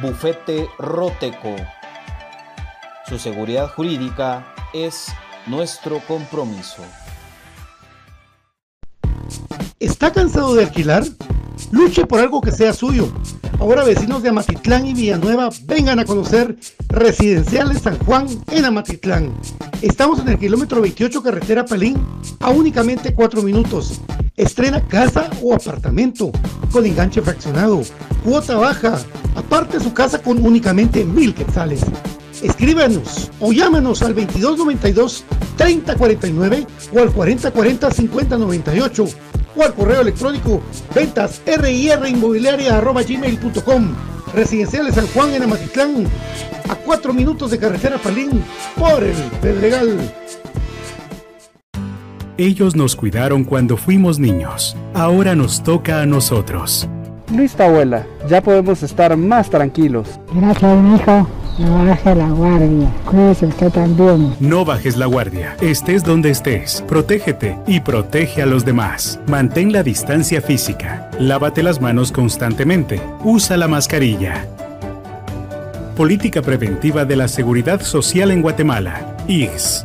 Bufete Roteco. Su seguridad jurídica es nuestro compromiso. ¿Está cansado de alquilar? Luche por algo que sea suyo. Ahora vecinos de Amatitlán y Villanueva vengan a conocer Residenciales San Juan en Amatitlán. Estamos en el kilómetro 28 carretera Palín a únicamente 4 minutos. Estrena casa o apartamento con enganche fraccionado, cuota baja, aparte su casa con únicamente mil quetzales. Escríbanos o llámanos al 2292 3049 o al 4040 5098 o al correo electrónico ventas gmail.com Residenciales San Juan en Amatitlán, a 4 minutos de carretera Palín, por el Pedregal. Ellos nos cuidaron cuando fuimos niños. Ahora nos toca a nosotros. Listo, abuela. Ya podemos estar más tranquilos. Gracias, hijo. No bajes la guardia. Cuídese usted también. No bajes la guardia. Estés donde estés. Protégete y protege a los demás. Mantén la distancia física. Lávate las manos constantemente. Usa la mascarilla. Política Preventiva de la Seguridad Social en Guatemala. IGS.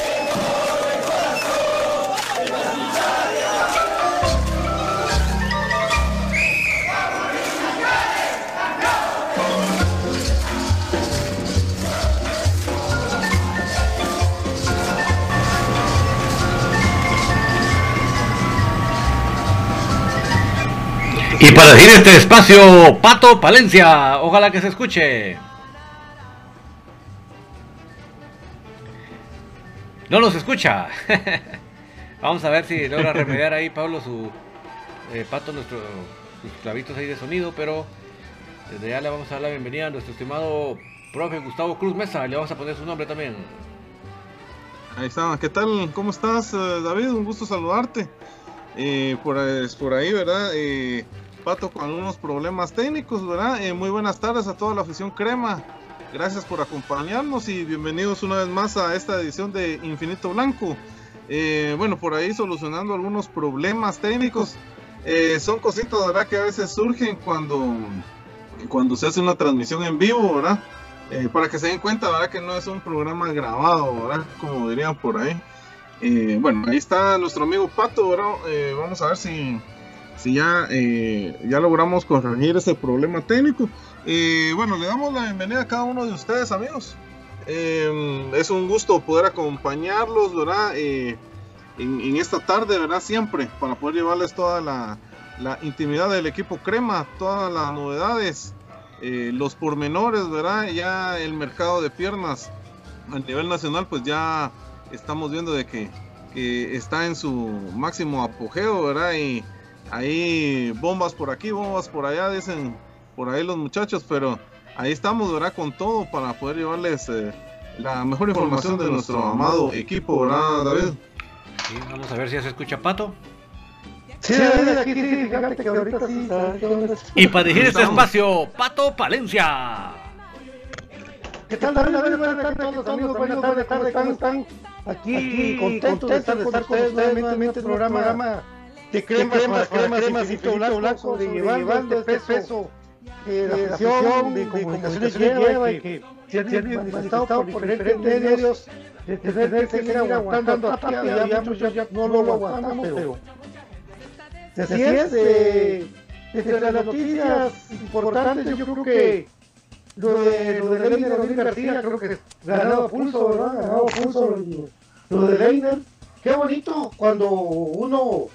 Y para decir este espacio, Pato Palencia, ojalá que se escuche. No nos escucha. Vamos a ver si logra remediar ahí Pablo su eh, Pato nuestro, sus clavitos ahí de sonido, pero desde ya le vamos a dar la bienvenida a nuestro estimado profe Gustavo Cruz Mesa, le vamos a poner su nombre también. Ahí está, ¿qué tal? ¿Cómo estás, eh, David? Un gusto saludarte. Eh, por, por ahí, ¿verdad? Pato con algunos problemas técnicos, ¿verdad? Eh, muy buenas tardes a toda la afición crema. Gracias por acompañarnos y bienvenidos una vez más a esta edición de Infinito Blanco. Eh, bueno, por ahí solucionando algunos problemas técnicos. eh, son cositas, ¿verdad? Que a veces surgen cuando, cuando se hace una transmisión en vivo, ¿verdad? Para que se den cuenta, ¿verdad? Que no es un programa grabado, ¿verdad? Como dirían por ahí. Bueno, ahí está nuestro amigo Pato, ¿verdad? vamos a ver si, si ya, ya logramos corregir ese problema técnico. bueno, le damos la bienvenida a cada uno de ustedes, amigos. es un gusto poder acompañarlos, ¿verdad? en, esta tarde, ¿verdad? Siempre, para poder llevarles toda la, intimidad del equipo Crema, todas las novedades, eh, los pormenores, ¿verdad? Ya el mercado de piernas a nivel nacional, pues ya estamos viendo de que, está en su máximo apogeo, ¿verdad? Ahí bombas por aquí, bombas por allá, dicen por ahí los muchachos, pero ahí estamos, ¿verdad? Con todo para poder llevarles eh, la mejor información de nuestro amado equipo, ¿verdad, David? vamos a ver si ya se escucha Pato. Sí, aquí, que ahorita sí. Y para dirigir este espacio, Pato Palencia. ¿Qué tal, David? Buenas tardes, amigos. Buenas tardes, ¿cómo están? Aquí, contentos de estar con ustedes nuevamente en este programa de cremas, cremas, cremas y Felipe Blanco, de llevando el peso que la afición de comunicaciones lleva y que se han manifestado por diferentes medios de tener que seguir aguantando hasta ya muchos ya no lo aguantamos, pero así es, de, entre las noticias importantes yo creo que lo de lo de Leiner García creo que ganado pulso, ¿verdad? Ganado pulso lo, de Leiner. Qué bonito cuando uno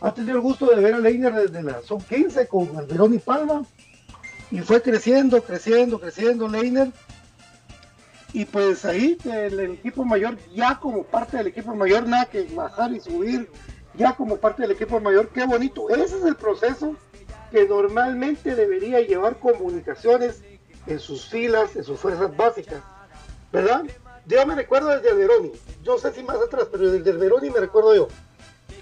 ha tenido el gusto de ver a Leiner desde la son 15 con Alberón y Palma y fue creciendo, creciendo, creciendo Leiner y pues ahí el, equipo mayor, ya como parte del equipo mayor, nada que bajar y subir, ya como parte del equipo mayor, qué bonito. Ese es el proceso que normalmente debería llevar comunicaciones en sus filas, en sus fuerzas básicas, ¿verdad? Yo me recuerdo desde el Veroni, yo sé si más atrás, pero desde el Veroni me recuerdo yo,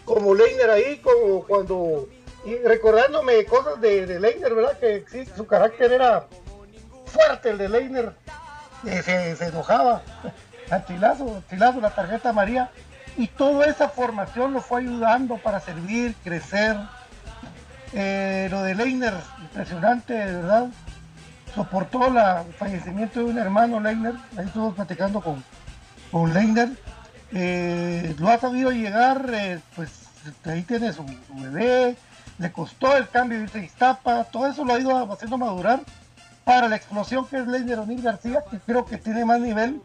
como Leiner ahí, como cuando, recordándome cosas de, Leiner, ¿verdad? Que su carácter era fuerte, el de Leiner, se, enojaba. Al chilazo, la tarjeta María. Y toda esa formación lo fue ayudando para servir, crecer. Eh, lo de Leiner, impresionante, verdad. Soportó la, el fallecimiento de un hermano, Leiner. Ahí estuvimos platicando con, con Leiner. Eh, lo ha sabido llegar, eh, pues ahí tiene su, bebé. Le costó el cambio de irse Todo eso lo ha ido haciendo madurar para la explosión que es Leiner O'Neill García, que creo que tiene más nivel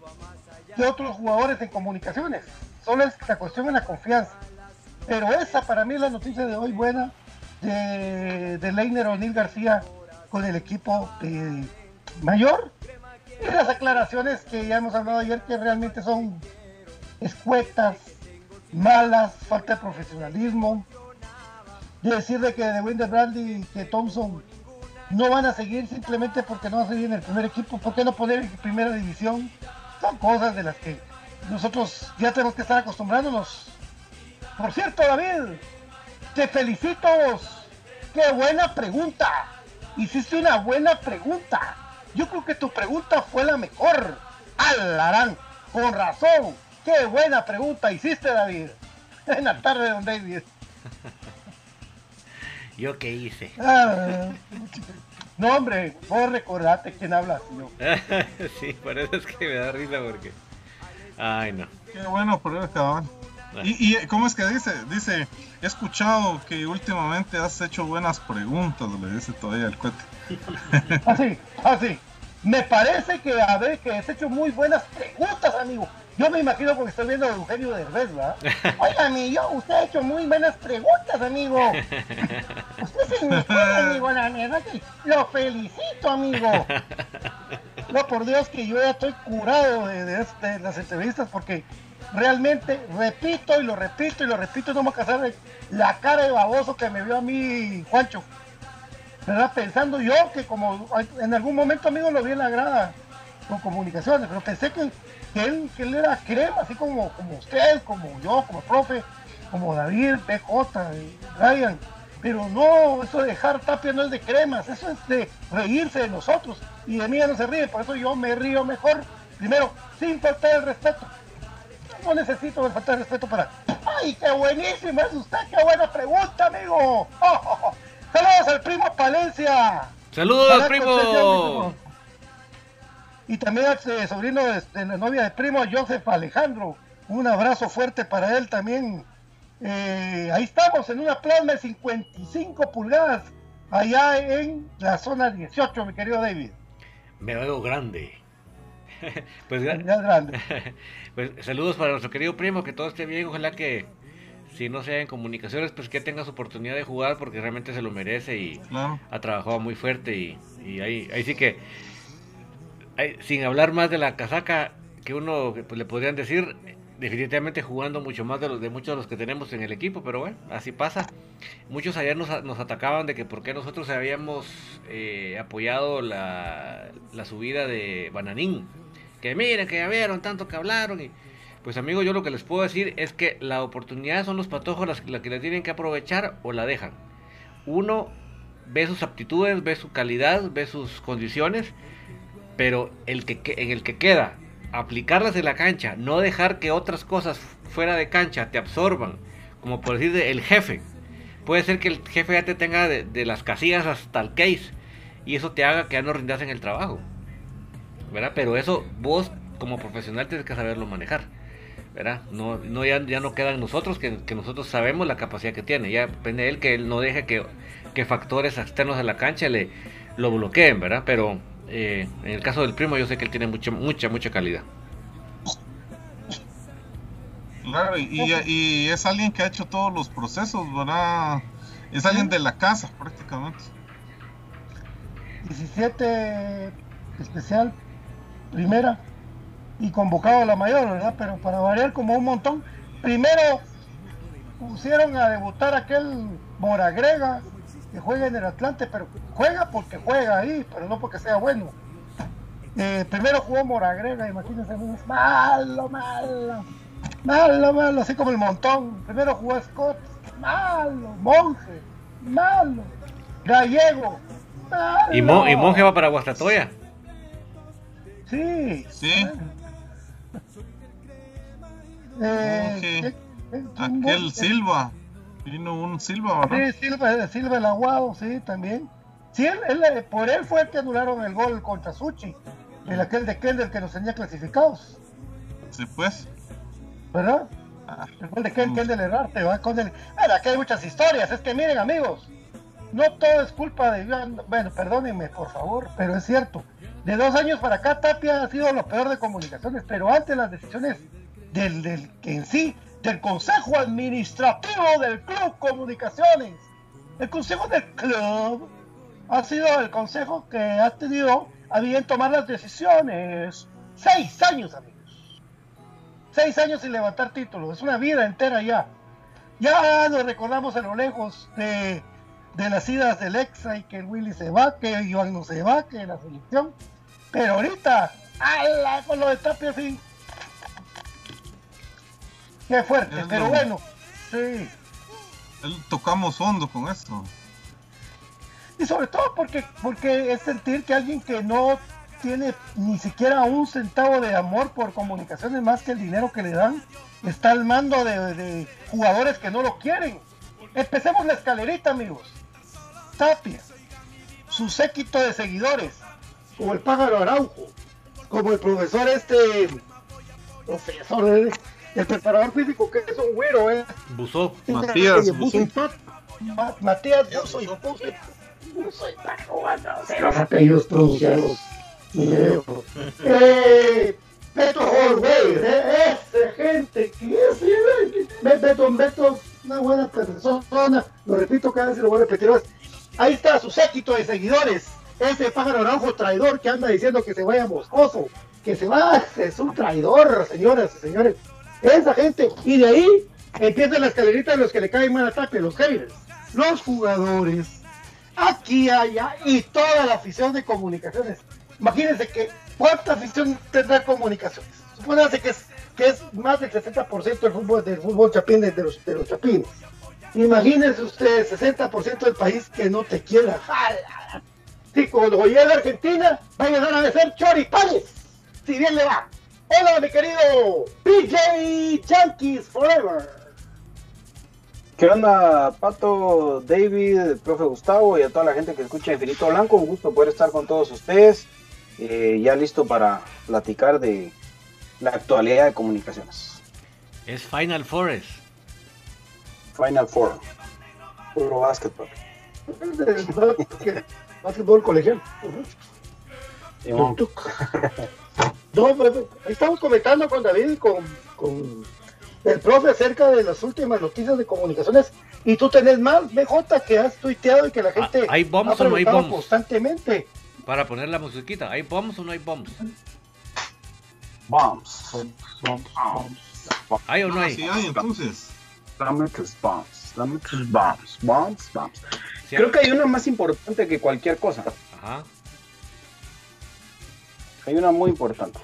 que otros jugadores en comunicaciones. Solo es la cuestión de la confianza. Pero esa para mí es la noticia de hoy buena de, de Leiner O'Neill García con el equipo mayor. Y las aclaraciones que ya hemos hablado ayer que realmente son escuetas, malas, falta de profesionalismo. De decirle que de Winder Brandy y que Thompson no van a seguir simplemente porque no van a seguir en el primer equipo. ¿Por qué no poner en primera división? Son cosas de las que nosotros ya tenemos que estar acostumbrándonos. Por cierto, David, te felicito. Qué buena pregunta. Hiciste una buena pregunta. Yo creo que tu pregunta fue la mejor. Alarán, con razón. Qué buena pregunta hiciste, David. En la tarde, don David. ¿Yo qué hice? Ah, no, hombre, vos recordate quién habla. sí, por eso es que me da risa porque. Ay, no. Qué bueno, por eso cabal. Ah. ¿Y, ¿Y cómo es que dice? Dice, he escuchado que últimamente has hecho buenas preguntas, le dice todavía el cuete. así, así. Me parece que, a ver, que has hecho muy buenas preguntas, amigo. Yo me imagino porque estoy viendo a Eugenio Derbez, ¿verdad? Oiga, amigo, usted ha hecho muy buenas preguntas, amigo. Usted se me amigo, la verdad que lo felicito, amigo. No, por Dios que yo ya estoy curado de, este, las entrevistas porque realmente repito y lo repito y lo repito, no me casar de la cara de baboso que me vio a mí Juancho. ¿Verdad? Pensando yo que como en algún momento, amigo, lo vi en la grada con comunicaciones, pero pensé que que él, que él era crema, así como, como usted, como yo, como profe, como David, PJ, Ryan. Pero no, eso de dejar tapia no es de cremas, eso es de reírse de nosotros. Y de mí ya no se ríe, por eso yo me río mejor. Primero, sin faltar el respeto. No necesito faltar el respeto para. ¡Ay, qué buenísimo es usted! ¡Qué buena pregunta, amigo! ¡Saludos al primo Palencia! ¡Saludos, primo! Y también al eh, sobrino de, la novia de primo, Joseph Alejandro. Un abrazo fuerte para él también. Eh, ahí estamos, en una plasma de 55 pulgadas, allá en la zona 18, mi querido David. Me veo grande. pues, grande. pues saludos para nuestro querido primo, que todo esté bien, ojalá que si no sea en comunicaciones, pues que tenga su oportunidad de jugar porque realmente se lo merece y ha trabajado muy fuerte y, ahí, ahí sí que, sin hablar más de la casaca que uno pues, le podrían decir, definitivamente jugando mucho más de, los, de muchos de los que tenemos en el equipo, pero bueno, así pasa. Muchos ayer nos, nos atacaban de que por qué nosotros habíamos eh, apoyado la, la subida de Bananín que miren, que ya vieron tanto que hablaron y pues amigos, yo lo que les puedo decir es que la oportunidad son los patojos las, que la tienen que aprovechar o la dejan. Uno ve sus aptitudes, ve su calidad, ve sus condiciones, pero el que, en el que queda, aplicarlas en la cancha, no dejar que otras cosas fuera de cancha te absorban, como por decir el jefe. Puede ser que el jefe ya te tenga de, de las casillas hasta el case y eso te haga que ya no rindas en el trabajo. ¿verdad? Pero eso vos como profesional tienes que saberlo manejar, ¿verdad? No, no ya, ya no queda en nosotros, que, nosotros sabemos la capacidad que tiene, ya depende de él que él no deje que, que factores externos de la cancha le lo bloqueen, ¿verdad? Pero eh, en el caso del primo yo sé que él tiene mucha, mucha, mucha calidad. Claro, y, y, es alguien que ha hecho todos los procesos, ¿verdad? Es alguien de la casa prácticamente. 17 especial primera y convocado a la mayor, ¿verdad? Pero para variar como un montón. Primero pusieron a debutar aquel Moragrega que juega en el Atlante, pero juega porque juega ahí, pero no porque sea bueno. Eh, primero jugó Moragrega, imagínense, malo, malo, malo, malo, así como el montón. Primero jugó Scott, malo, Monje, malo, Gallego, malo. ¿Y, Monje va para Guastatoya? Sí. Sí. Eh, Aquel Silva. Vino un Silva, ¿verdad? Sí, Silva, Silva el Aguado, sí, también. Sí, él, eh, por él fue el que anularon el gol contra Suchi. El aquel de Kendall que nos tenía clasificados. Sí, pues. ¿Verdad? Ah, el gol de Kendall, Kendall Herrarte, ¿va? Con el... aquí hay muchas historias. Es que miren, amigos. No todo es culpa de... Bueno, perdónenme, por favor, pero es cierto. De dos años para acá, Tapia ha sido lo peor de comunicaciones, pero antes las decisiones del, del en sí, del Consejo Administrativo del Club Comunicaciones, el Consejo del Club ha sido el consejo que ha tenido a bien tomar las decisiones. Seis años, amigos. Seis años sin levantar títulos. Es una vida entera ya. Ya nos recordamos a lo lejos de, de las idas del Exa y que Willy se va, que Iván no se va, que la selección. Pero ahorita, ¡ala! Con lo de Tapia. Qué fuerte, pero bueno, sí. tocamos hondo con esto. Y sobre todo porque, porque es sentir que alguien que no tiene ni siquiera un centavo de amor por comunicaciones más que el dinero que le dan, está al mando de, de jugadores que no lo quieren. Empecemos la escalerita, amigos. Tapia, su séquito de seguidores, como el pájaro Araujo, como el profesor este, profesor, eh, el preparador físico que es un güero, ¿eh? Buzo. Matías Buzo. Matías Buzo y Buzo. Buzo y se los apellidos pronunciados. eh, Beto Holway, eh, ese gente que es, Beto, Beto, una buena persona, lo repito cada vez y lo voy a repetir Ahí está su séquito de seguidores ese pájaro rojo traidor que anda diciendo que se vaya moscoso, que se va, es un traidor, señoras y señores. Esa gente, y de ahí empieza la escalerita de los que le caen mal ataque, los haters, los jugadores, aquí, allá, y toda la afición de comunicaciones. Imagínense que cuánta afición tendrá comunicaciones. Supóngase que es, que es más del 60% del fútbol, del fútbol chapín de los, de los chapines. Imagínense ustedes, 60% del país que no te quiera. Si cuando llegue a Argentina, va a llegar a ser choripanes. Si bien le va. Hola, mi querido PJ Yankees Forever. ¿Qué onda, Pato, David, el profe Gustavo y a toda la gente que escucha Infinito Blanco? Un gusto poder estar con todos ustedes. eh, ya listo para platicar de la actualidad de comunicaciones. Es Final Forest. Final Four. Puro básquetbol. Básquetbol colegial. Simón. No, pues, estamos comentando con David y con, con el profe acerca de las últimas noticias de comunicaciones. Y tú tenés más, BJ, que has tuiteado y que la gente ¿hay bombs ha o no hay bombs? constantemente. Para poner la musiquita. ¿Hay bombs o no hay bombs? Bombs. ¿Hay o no Ah, hay? sí hay, entonces. Dame tus bombs. Dame tus bombs. Bombs, bombs. Sí, Creo que hay una más importante que cualquier cosa. Ajá. Hay una muy importante.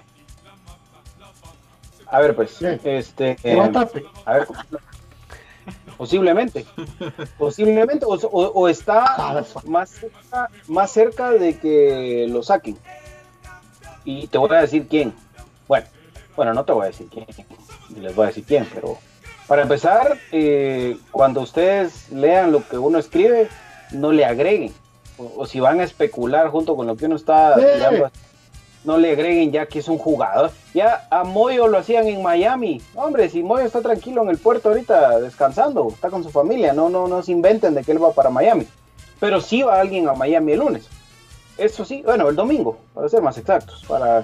A ver, pues, este, eh, a ver, posiblemente, posiblemente, o, o- o está más cerca, más cerca de que lo saquen. Y te voy a decir quién. Bueno, bueno, no te voy a decir quién, ni les voy a decir quién, pero para empezar, eh, cuando ustedes lean lo que uno escribe, no le agreguen. O, o si van a especular junto con lo que uno está Sí. No le agreguen ya que es un jugador. Ya a Moyo lo hacían en Miami. Hombre, si Moyo está tranquilo en el puerto ahorita descansando, está con su familia, no, no, no se inventen de que él va para Miami. Pero sí va alguien a Miami el lunes. Eso sí, bueno, el domingo, para ser más exactos, para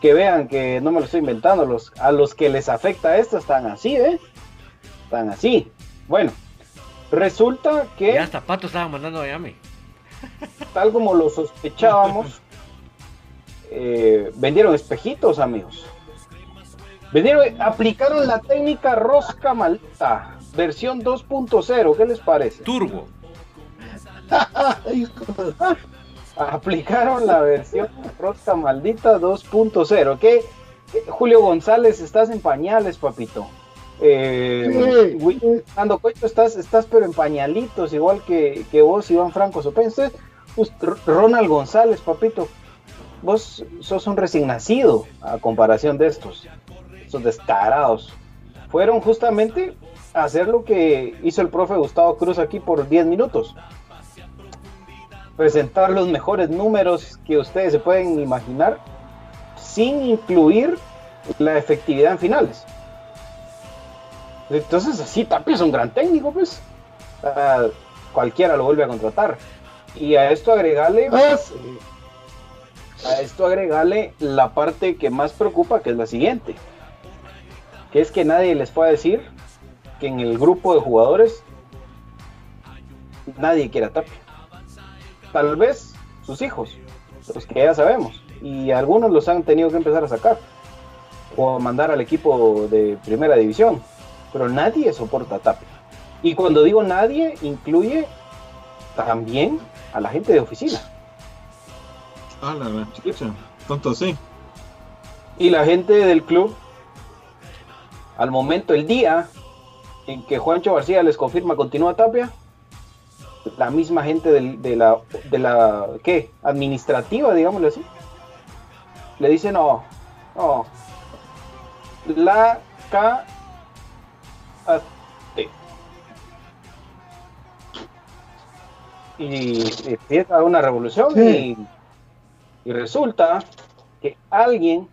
que vean que no me lo estoy inventando. Los, a los que les afecta esto están así, ¿eh? Están así. Bueno, resulta que Ya hasta Pato estaba mandando a Miami. tal como lo sospechábamos, eh, vendieron espejitos, amigos. Vendieron, aplicaron la técnica rosca malta, versión 2.0. ¿Qué les parece? Turbo. Aplicaron la versión rosca maldita 2.0. ¿Qué? Julio González, estás en pañales, papito. Eh, Sí. Will- Fernando Coito, estás, estás pero en pañalitos, igual que, que vos, Iván Franco. Usted, R- Ronald González, papito, vos sos un recién nacido a comparación de estos, estos descarados. Fueron justamente a hacer lo que hizo el profe Gustavo Cruz aquí por 10 minutos. Presentar los mejores números que ustedes se pueden imaginar sin incluir la efectividad en finales. Entonces así Tapia es un gran técnico, pues. Ah, cualquiera lo vuelve a contratar. Y a esto agregarle, Ah, sí. A esto agregarle la parte que más preocupa, que es la siguiente. Que es que nadie les puede decir que en el grupo de jugadores nadie quiere a Tapia. Tal vez sus hijos, los que ya sabemos. Y algunos los han tenido que empezar a sacar. O mandar al equipo de primera división. Pero nadie soporta Tapia. Y cuando digo nadie, incluye también a la gente de oficina. Ah, la gran chicha. Tanto así. Y la gente del club, al momento, el día en que Juancho García les confirma continúa Tapia, la misma gente del- de la, de la, ¿qué? Administrativa, digámoslo así, le dice no, no, la K, A, T. Y empieza una revolución Sí. y, y resulta que alguien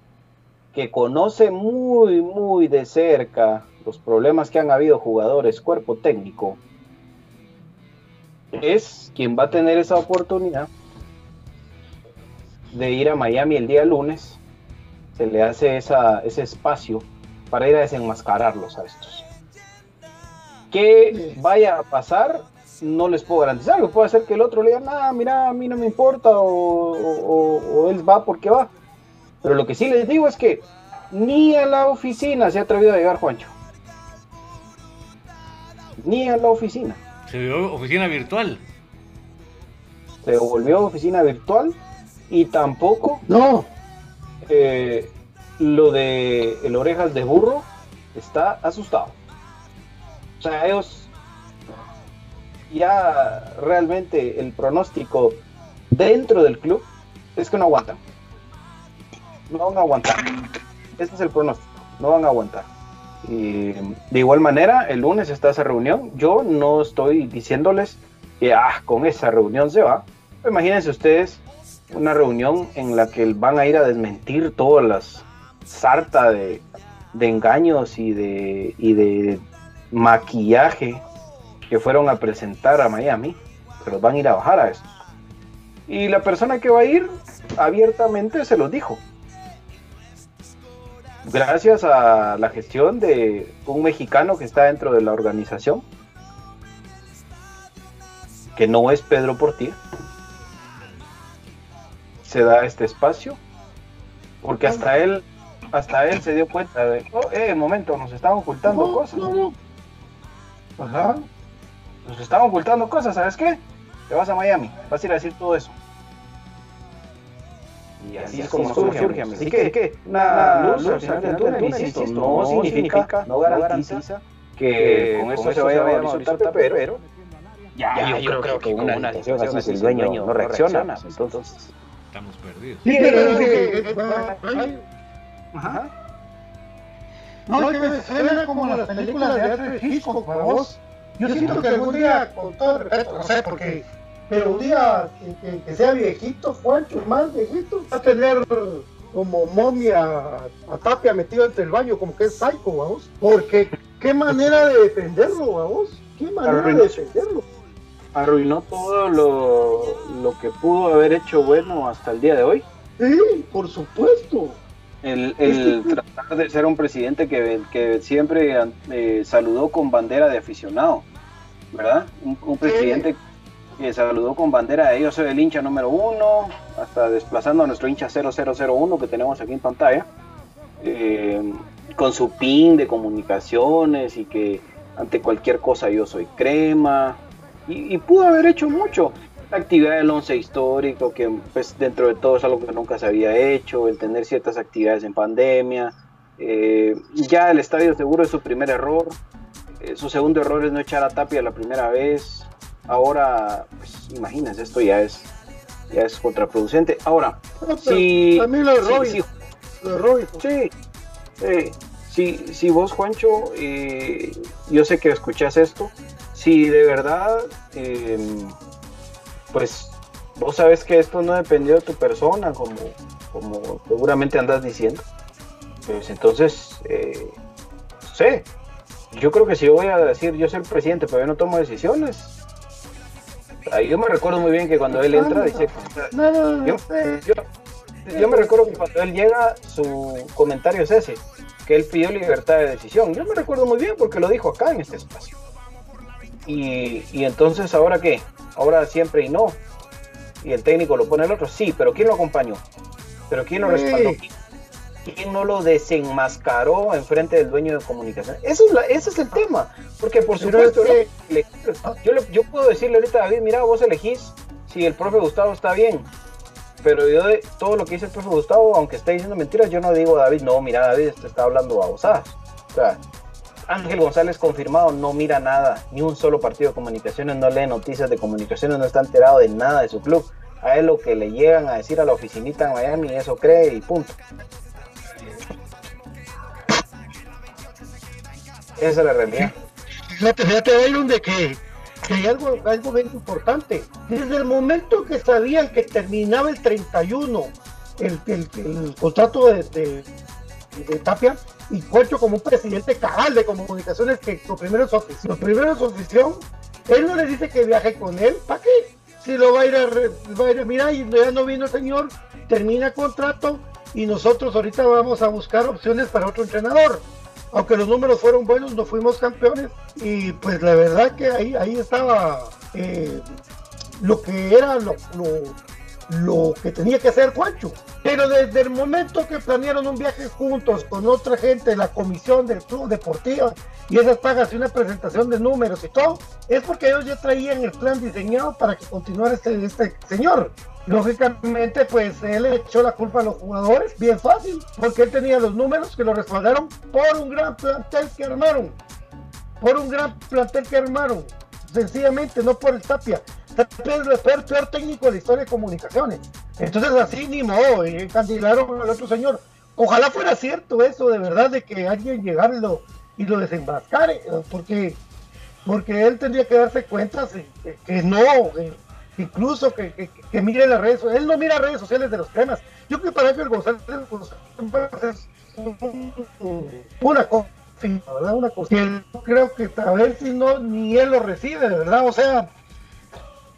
que conoce muy, muy de cerca los problemas que han habido jugadores, cuerpo técnico, es quien va a tener esa oportunidad de ir a Miami el día lunes. Se le hace esa, ese espacio para ir a desenmascararlos a estos. Que vaya a pasar, no les puedo garantizar. Puede ser que el otro le diga, nah, mira, a mí no me importa, o, o- o él va porque va. Pero lo que sí les digo es que ni a la oficina se ha atrevido a llegar Juancho. Ni a la oficina. Se vio oficina virtual. Se volvió oficina virtual y tampoco No, eh, lo de el orejas de burro está asustado. O sea, ellos ya realmente el pronóstico dentro del club es que no aguantan. No van a aguantar. Este es el pronóstico. No van a aguantar. Y de igual manera, el lunes está esa reunión. Yo no estoy diciéndoles que ah, con esa reunión se va. Imagínense ustedes una reunión en la que van a ir a desmentir todas las sarta de, engaños y de, y de maquillaje que fueron a presentar a Miami. Se los van a ir a bajar a estos. Y la persona que va a ir abiertamente se los dijo. Gracias a la gestión de un mexicano que está dentro de la organización, que no es Pedro Portilla, se da este espacio, porque hasta él, hasta él se dio cuenta de, oh, eh, momento, nos están ocultando cosas. Ajá. Nos están ocultando cosas, ¿sabes qué? Te vas a Miami, vas a ir a decir todo eso. Y así, es como surge, surge Así que, que una, luz, al final del túnel, insisto, no, significa, no garantiza que, con eso se vaya a Mauricio Tapia, pero ya, yo, creo, que, con una situación así el dueño no reacciona, entonces... Estamos perdidos. Sí, pero que... Ajá. No, que suena como las películas de Alfred Hitchcock, para vos. Yo siento que algún día, con todo respeto, no sé, porque pero un día que, sea viejito, Juancho, más viejito, va a tener como momia a, Tapia metido entre el baño, como que es psycho, vamos. Porque qué manera de defenderlo, vamos. Qué manera de defenderlo. Arruinó todo lo, lo que pudo haber hecho bueno hasta el día de hoy. Sí, por supuesto. El, el tratar de ser un presidente que, que siempre eh, saludó con bandera de aficionado, ¿verdad? Un, presidente que saludó con bandera de yo soy el hincha número uno, hasta desplazando a nuestro hincha 0001 que tenemos aquí en pantalla, eh, con su pin de comunicaciones y que ante cualquier cosa yo soy crema, y, pudo haber hecho mucho. La actividad del once histórico, que pues dentro de todo es algo que nunca se había hecho, el tener ciertas actividades en pandemia, eh, ya el estadio seguro es su primer error, eh, su segundo error es no echar a Tapia la primera vez, Ahora, pues imagínense, esto ya es ya es contraproducente. Ahora, si, también lo de sí, sí, si, vos, Juancho, eh, yo sé que escuchas esto, si de verdad, pues vos sabes que esto no dependió de tu persona, como, como seguramente andas diciendo, pues entonces, eh, no sé, yo creo que si yo voy a decir, yo soy el presidente, pero yo no tomo decisiones, yo me recuerdo muy bien que cuando él entra dice... yo, me recuerdo que cuando él llega su comentario es ese, que él pidió libertad de decisión. Yo me recuerdo muy bien porque lo dijo acá en este espacio. Y, entonces, ¿ahora qué? Ahora siempre y no. Y el técnico lo pone el otro, sí, pero ¿quién lo acompañó? ¿Pero quién lo respaldó? ¿Quién no lo desenmascaró en frente del dueño de comunicación? Eso es ese es el tema. Porque por supuesto, yo, yo puedo decirle ahorita a David, mira, vos elegís si el profe Gustavo está bien. Pero yo de todo lo que dice el profe Gustavo, aunque esté diciendo mentiras, yo no digo a David, no, mira, David, te está hablando babosadas. O sea, Ángel González confirmado, no mira nada, ni un solo partido de comunicaciones, no lee noticias de comunicaciones, no está enterado de nada de su club. A él lo que le llegan a decir a la oficinita en Miami, eso cree y punto. Esa es la realidad. Fíjate, fíjate, de que, que, hay algo, algo bien importante. Desde el momento que sabían que terminaba el 31 el, el, contrato de, de, Tapia, y Cuercho como un presidente cabal de comunicaciones que lo primero es su oficio. Lo primero es su oficio. Él no le dice que viaje con él. ¿Para qué? Si lo va a ir a, va a ir a mira, y ya no vino el señor, termina contrato y nosotros ahorita vamos a buscar opciones para otro entrenador aunque los números fueron buenos, no fuimos campeones y pues la verdad que ahí, ahí estaba eh, lo que era lo, lo, que tenía que hacer Juancho. Pero desde el momento que planearon un viaje juntos con otra gente de la comisión del club deportivo y esas pagas y una presentación de números y todo, es porque ellos ya traían el plan diseñado para que continuara este, este señor. Lógicamente, pues él echó la culpa a los jugadores, bien fácil, porque él tenía los números que lo respaldaron por un gran plantel que armaron. Por un gran plantel que armaron. Sencillamente, no por el Tapia. Es el peor, técnico de la historia de comunicaciones. Entonces, así ni modo, candidaron al otro señor. Ojalá fuera cierto eso, de verdad, de que alguien llegara y lo, y lo desenmascare, porque, porque él tendría que darse cuenta que, no, incluso que, que, mire las redes sociales. Él no mira redes sociales de los temas. Yo creo que para Ángel González es una cosa, ¿verdad? Una cosa. creo que a ver si no, ni él lo recibe, ¿verdad? O sea,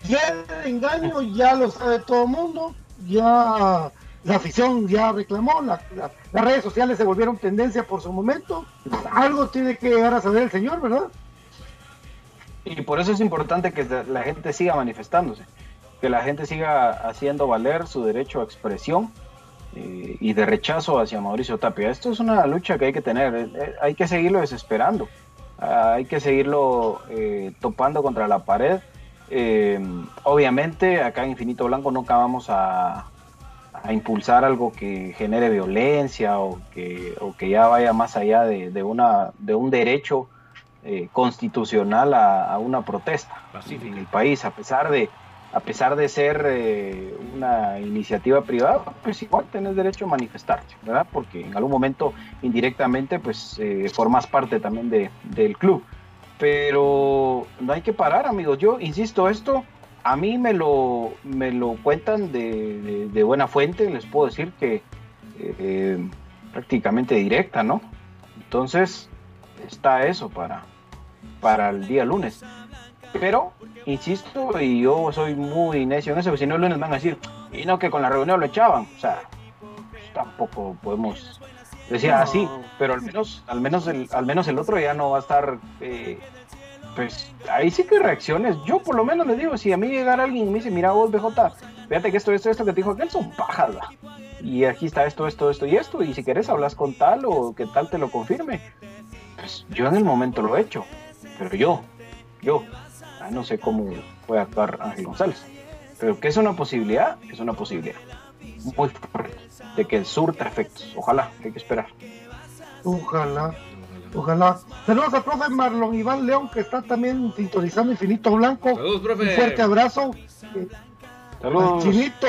ya el engaño ya lo sabe todo el mundo, ya la afición ya reclamó, las redes sociales se volvieron tendencia por su momento, algo tiene que llegar a saber el señor, ¿verdad? Y por eso es importante que la gente siga manifestándose, que la gente siga haciendo valer su derecho a expresión eh, y de rechazo hacia Mauricio Tapia. Esto es una lucha que hay que tener, eh, eh, hay que seguirlo desesperando, hay que seguirlo topando contra la pared. Obviamente acá en Infinito Blanco nunca vamos a, a impulsar algo que genere violencia o que, o que ya vaya más allá de, una, de un derecho eh, constitucional a, una protesta en el país, a pesar de, a pesar de ser eh, una iniciativa privada, pues igual tenés derecho a manifestarte, ¿verdad? Porque en algún momento indirectamente pues eh, formas parte también de, del club. Pero no hay que parar, amigos. Yo insisto, esto a mí me lo, me lo cuentan de, buena fuente, les puedo decir que eh, prácticamente directa, ¿no? Entonces, está eso para, para el día lunes. Pero, insisto, y yo soy muy necio en eso, porque si no el lunes van a decir, y no que con la reunión lo echaban. O sea, tampoco podemos decir así, pero al menos, al menos el, al menos el otro ya no va a estar eh, pues ahí sí que reacciones. Yo por lo menos les digo, si a mí llegara alguien y me dice, mira vos, BJ, fíjate que esto, esto, esto que te dijo aquel son pajas, y aquí está esto, esto, esto y esto, y si quieres hablas con tal o que tal te lo confirme, pues yo en el momento lo he hecho, pero yo, yo, no sé cómo puede actuar Ángel González, pero que es una posibilidad, es una posibilidad muy fuerte de que surta efectos, ojalá, hay que esperar. Ojalá. Ojalá. Saludos al profe Marlon Iván León, que está también sintonizando Infinito Blanco. Saludos, profe. Un fuerte abrazo. Saludos. Al chinito.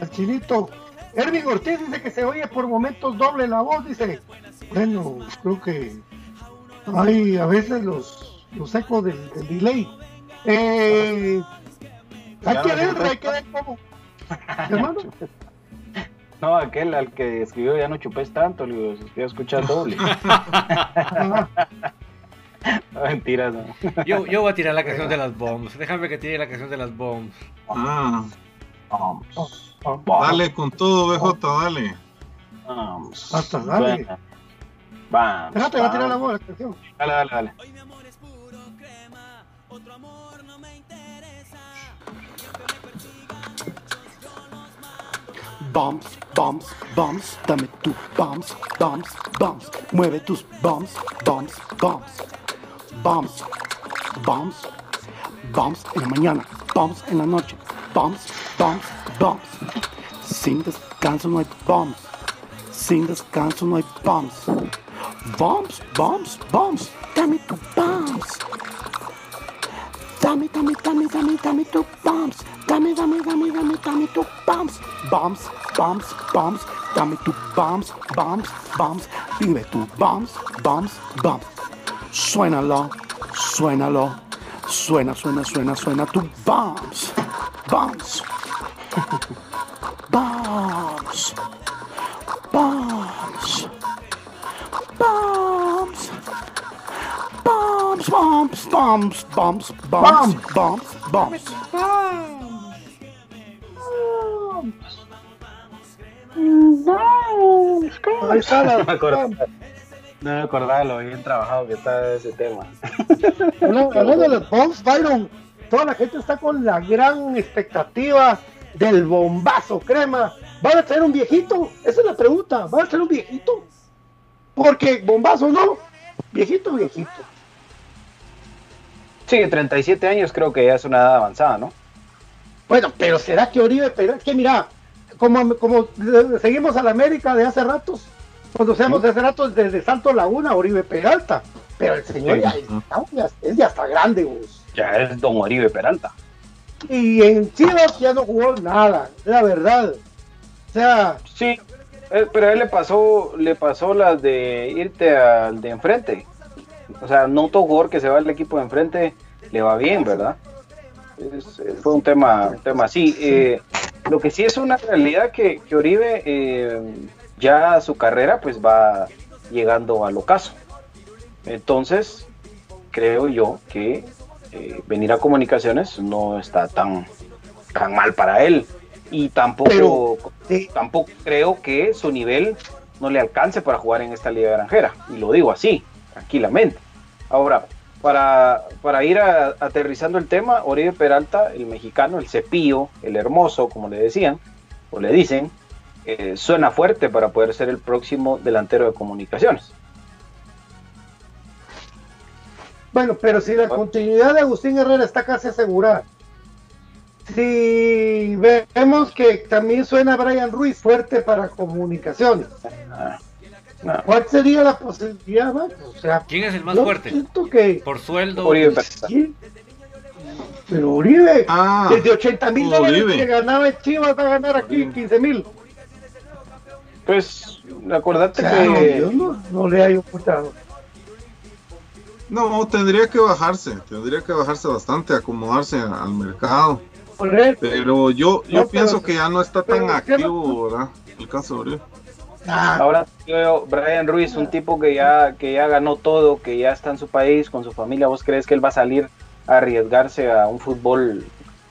Al chinito. Erwin Ortiz dice que se oye por momentos doble la voz, dice. Bueno, creo que hay a veces los, los ecos del, delay. Eh, hay que ver, hay que ver cómo. Hermano. No, aquel al que escribió ya no chupes tanto, le digo, estoy escuchando doble. no, mentiras, no. Yo, yo voy a tirar la canción de las bombs. Déjame que tire la canción de las bombs. Ah. Bombs. Dale con todo, BJ, dale. Vamos. Hasta dale. Vamos. Déjate, va a tirar la voz, la canción. Dale, dale, dale. Bombs, bombs, bombs, dame tu bombs, bombs, bombs. Mueve tus bombs, bombs, bombs. Bombs, bombs, bombs en la mañana, bombs en la noche, bombs, bombs, bombs. Sin descanso no hay bombs. Sin descanso no hay bombs. Bombs, bombs, bombs. Dame tu bombs. Dame, dame, dame, dame, dame tu bombs. Dame, dame, dame, dame, dame tu bombs. Bombs, bombs, bombs. Dame tu bombs, bombs, bombs. Vive tu bombs, bombs, bombs. Suénalo, suénalo. Suena, suena, suena, suena tu bombs. Bombs. bombs. Bombs. Bombs. Bombs, bombs, bombs, bombs, bombs, bombs, bombs. Ahí está no, me acordaba, no me acordaba lo bien trabajado que está ese tema. Hablando de los bombs, Byron, toda la gente está con la gran expectativa del bombazo crema. ¿Van a traer un viejito? Esa es la pregunta. ¿Van a traer un viejito? Porque bombazo no. Viejito, viejito. Sí, 37 años creo que ya es una edad avanzada, ¿no? Bueno, pero ¿será que Oribe pero Es que mira, como, como seguimos a la América de hace ratos, conocemos de hace ratos desde Santo Laguna, Oribe Peralta, pero el señor ya, es, ya está grande, Ya es don Oribe Peralta. Y en Chivas ya no jugó nada, la verdad. O sea, sí. Eh, pero a él le pasó, le pasó las de irte al de enfrente. O sea, no todo jugador que se va al equipo de enfrente le va bien, ¿verdad? Es- fue un tema, un tema así. Eh, lo que sí es una realidad que, que Oribe eh, ya su carrera pues va llegando al ocaso. Entonces, creo yo que eh, venir a comunicaciones no está tan, tan mal para él. Y tampoco, tampoco creo que su nivel no le alcance para jugar en esta liga granjera. Y lo digo así, tranquilamente. Ahora, para, para ir a- aterrizando el tema, Oribe Peralta, el mexicano, el cepillo, el hermoso, como le decían, o le dicen, eh, suena fuerte para poder ser el próximo delantero de comunicaciones. Bueno, pero si la continuidad de Agustín Herrera está casi asegurada. Si vemos que también suena Brian Ruiz fuerte para comunicaciones. ¿Cuál sería la posibilidad? no? O sea, ¿Quién es el más yo fuerte? siento que Por sueldo. Sí. Pero Uribe, Ah, desde 80 mil dólares Uribe. que ganaba en Chivas va a ganar aquí 15 mil. Pues, acordate Claro, que... yo no, no le hay ocultado. No, tendría que bajarse, tendría que bajarse bastante, acomodarse al mercado. Pero yo, yo No, pienso pero- que ya no está tan pero ¿qué activo, ¿verdad? El caso de Uribe. Ahora yo, Brian Ruiz, un tipo que ya, que ya ganó todo, que ya está en su país, con su familia, ¿vos crees que él va a salir a arriesgarse a un fútbol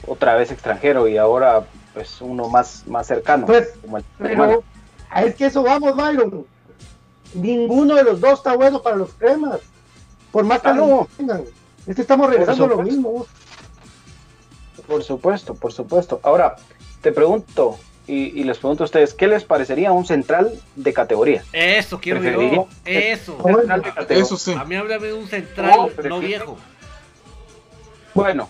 otra vez extranjero y ahora pues uno más, más cercano? Pues, el Pero es que eso vamos, Byron. Ninguno de los dos está bueno para los cremas. Por más que Ah, no. tengan. Es que estamos regresando a lo mismo. Por supuesto, por supuesto. Ahora, te pregunto, y, y les pregunto a ustedes, ¿qué les parecería un central de categoría? Eso quiero yo. Eso. Central de categoría. Eso sí. A mí háblame de un No, central, prefiero- no viejo. Bueno,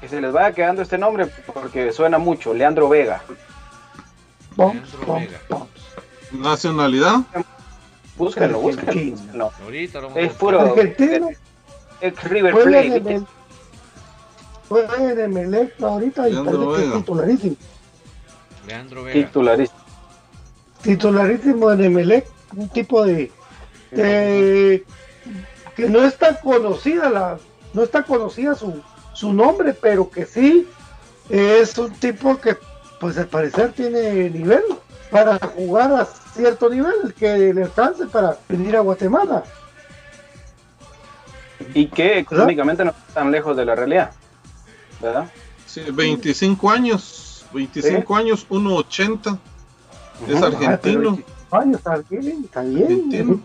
que se les vaya quedando este nombre porque suena mucho, Leandro Vega. Leandro Vega. Nacionalidad, Búsquenlo, búsquenlo. Búsquenlo. Ahorita lo vamos a Es puro Argentino. ex River Juega Plate. el- juega en Emelec ahorita y parece que es titularísimo. Leandro Vega. Titularista. Titularísimo en Emelec. Un tipo de, de- que no es tan conocida la no está conocida su, su nombre, pero que sí es un tipo que pues al parecer tiene nivel para jugar a cierto nivel que le alcance para venir a Guatemala. Y que económicamente no está tan lejos de la realidad. ¿Verdad? sí, 25 años, 25 años, 1.80, es Ujú. argentino. Ay, está bien, está bien.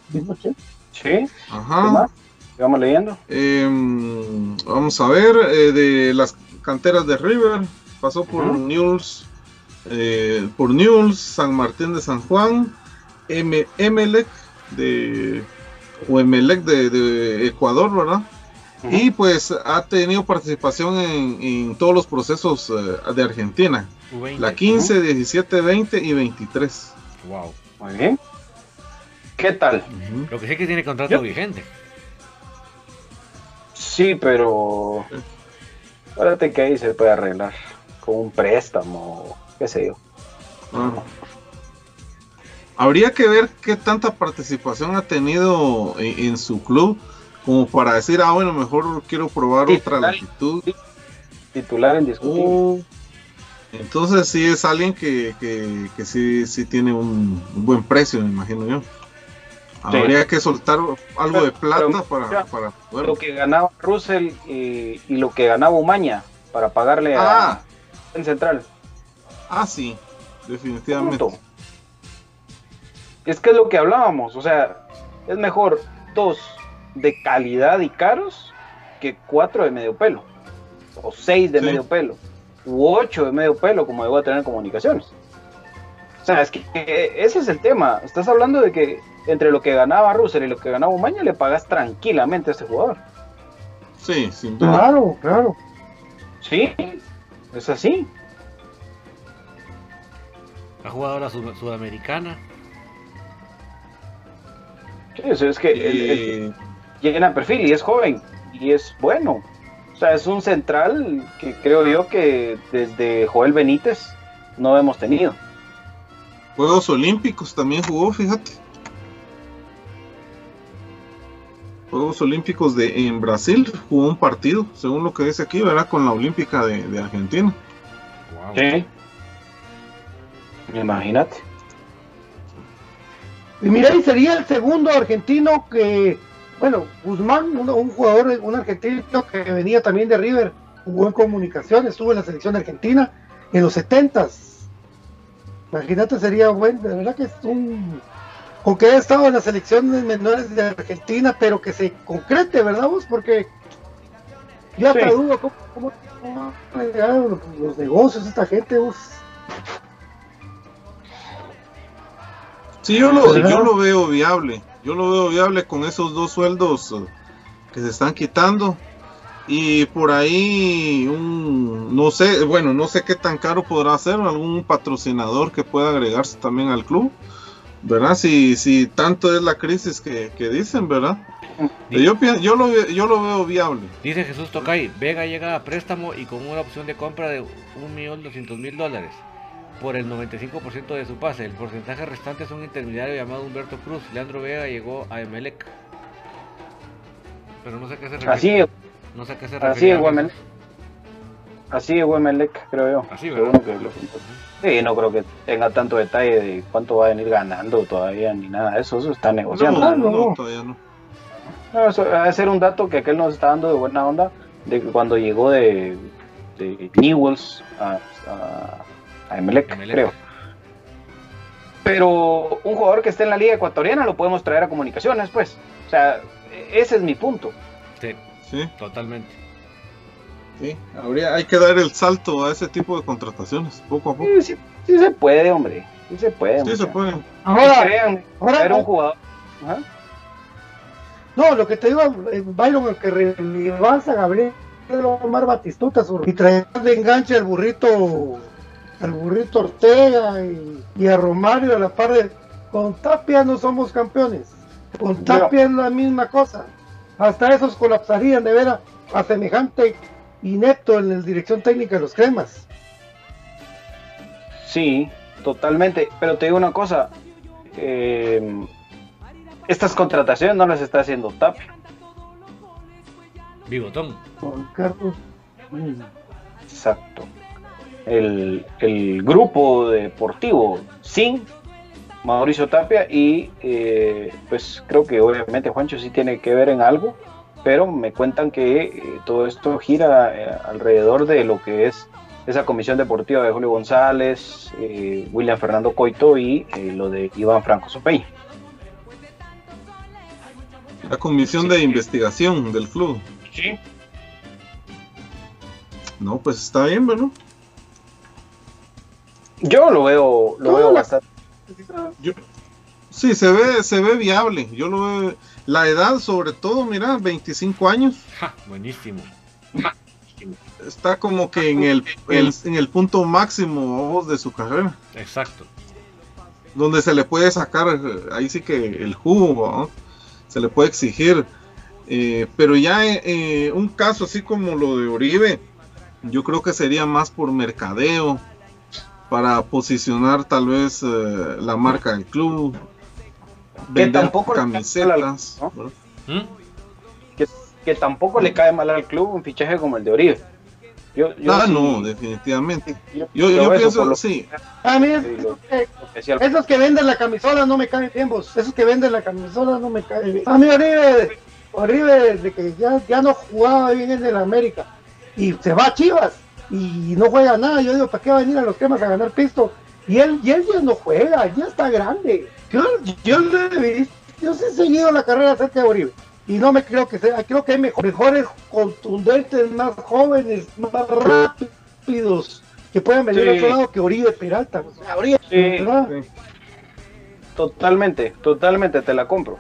Sí. ¿Qué Ajá. más? ¿Qué Vamos leyendo. Em, vamos a ver, eh, de las canteras de River, pasó por Ujú. Newell's, eh, por Newell's, San Martín de San Juan, M Emelec de o Emelec de, de Ecuador, ¿verdad? Y pues ha tenido participación en, en todos los procesos eh, de Argentina, U20. la 15, 17, 20 y 23. Wow. Muy bien. ¿Qué tal? Lo que sé es que tiene contrato Yo- vigente. Sí, pero. Acuérdate que ahí se puede arreglar con un préstamo, qué sé yo. Ah. Habría que ver qué tanta participación ha tenido en, en su club como para decir, ah, bueno, mejor quiero probar otra latitud. Titular indiscutible. O- entonces sí es alguien que, que, que sí, sí tiene un, un buen precio, me imagino yo. Habría que soltar algo de plata pero- para, para poder... Lo que ganaba Russell y, y lo que ganaba Umaña para pagarle Ah, a en Central. ah, sí, definitivamente. Punto. Es que es lo que hablábamos, o sea, es mejor dos de calidad y caros que cuatro de medio pelo, o seis de Sí. medio pelo, u ocho de medio pelo, como debo tener en comunicaciones. O sea, es que eh, ese es el tema. Estás hablando de que entre lo que ganaba Russell y lo que ganaba Umaña le pagas tranquilamente a este jugador. Sí, sin duda. Claro, claro. Sí, es así. La jugadora sud- sudamericana. Sí, o sea, es que el- el- Eh, llena perfil y es joven y es bueno. O sea, es un central que creo yo que desde Joel Benítez no hemos tenido. Juegos Olímpicos también jugó, fíjate. Juegos Olímpicos de en Brasil jugó un partido, según lo que dice aquí, ¿verdad? Con la Olímpica de, de Argentina. Wow. Sí. Imagínate. Y mira, y sería el segundo argentino que, bueno, Guzmán, un, un jugador, un argentino que venía también de River, jugó en comunicación, estuvo en la selección argentina en los 70s. Imagínate, sería bueno, de verdad que es un. Aunque haya estado en las selecciones menores de Argentina, pero que se concrete, ¿verdad vos? Porque ya Sí. te dudo cómo, cómo, cómo los, los negocios esta gente, vos. Sí, yo lo, ¿Verdad? yo lo veo viable. Yo lo veo viable con esos dos sueldos eh, que se están quitando. Y por ahí, un, no sé, bueno, no sé qué tan caro podrá ser algún patrocinador que pueda agregarse también al club. ¿Verdad? Si, si tanto es la crisis que, que dicen, ¿verdad? Yo, pien- yo, lo, yo lo veo viable. Dice Jesús Tocay, Vega llega a préstamo y con una opción de compra de 1.200.000 dólares por el 95% de su pase. El porcentaje restante es un intermediario llamado Humberto Cruz. Leandro Vega llegó a Emelec. Pero no sé a qué se refiere. Así, No sé a qué se así refiere. es Emelec. Así es Emelec, creo yo. Así, Según ¿verdad? lo que lo- Sí, no creo que tenga tanto detalle de cuánto va a venir ganando todavía ni nada de eso. Eso está negociando. No, no. no, todavía no. No, eso debe ser un dato que aquel nos está dando de buena onda de que cuando llegó de, de Newells a, a, a Emelec, Emelec. creo. Pero un jugador que esté en la liga ecuatoriana lo podemos traer a comunicaciones, pues. O sea, ese es mi punto. Sí, Sí, totalmente. sí. Habría, hay que dar el salto a ese tipo de contrataciones, poco a poco. Sí, sí, sí se puede, hombre. Sí se puede. Sí, se puede. Ahora, Créanme, ahora- traer un jugador. Ajá. No, lo que te digo, eh, Byron, que relevas a Gabriel Omar Batistuta y traer de enganche al burrito, al burrito Ortega y, y a Romario a la par de. Con Tapia no somos campeones. Con Tapia es la misma cosa. Hasta esos colapsarían de ver a semejante inepto en la dirección técnica de los cremas. Sí, totalmente. Pero te digo una cosa. eh, estas contrataciones no las está haciendo Tapia. Bigotón. Con Carlos. Exacto. El, el grupo deportivo sin Mauricio Tapia y eh, pues creo que obviamente Juancho sí tiene que ver en algo, pero me cuentan que eh, todo esto gira eh, alrededor de lo que es esa comisión deportiva de Julio González, eh, William Fernando Coito y eh, lo de Iván Franco Sopeña. La comisión de investigación del club. Sí. No, pues está bien, ¿verdad? Yo lo veo, lo No, veo bastante. Yo, sí, se ve, se ve viable. Yo lo veo. La edad, sobre todo, mira, 25 años. Ja, buenísimo. Está como que en el, el- en el punto máximo de su carrera. Exacto. Donde se le puede sacar, ahí sí que el jugo, ¿no? se le puede exigir. Eh, pero ya eh, eh, un caso así como lo de Oribe, yo creo que sería más por mercadeo, para posicionar tal vez eh, la marca del club, Que vender tampoco camisetas. ¿Mm? Que, que tampoco le cae mal al club un fichaje como el de Oribe. Yo, yo Ah, sí- no, definitivamente. yo- Yo, yo yo eso por pienso, lo- sí, A mí, Sí, lo- eh, que Esos que venden la camisola no me caen bien, vos. Esos que venden la camisola no me caen bien. A mí Oribe, Oribe de que ya, ya no jugaba bien en el América y se va a Chivas y no juega nada. Yo digo, ¿para qué va a venir a los temas a ganar pisto? Y él, y él ya no juega, ya está grande. Yo, yo yo sí he seguido la carrera cerca de Oribe. Y no me creo que sea, creo que hay mejor- mejores contundentes, más jóvenes, más rápidos, que puedan venir Sí. al otro lado que Oribe Peralta. O sea, Oribe, Sí. ¿verdad? Totalmente, totalmente, te la compro.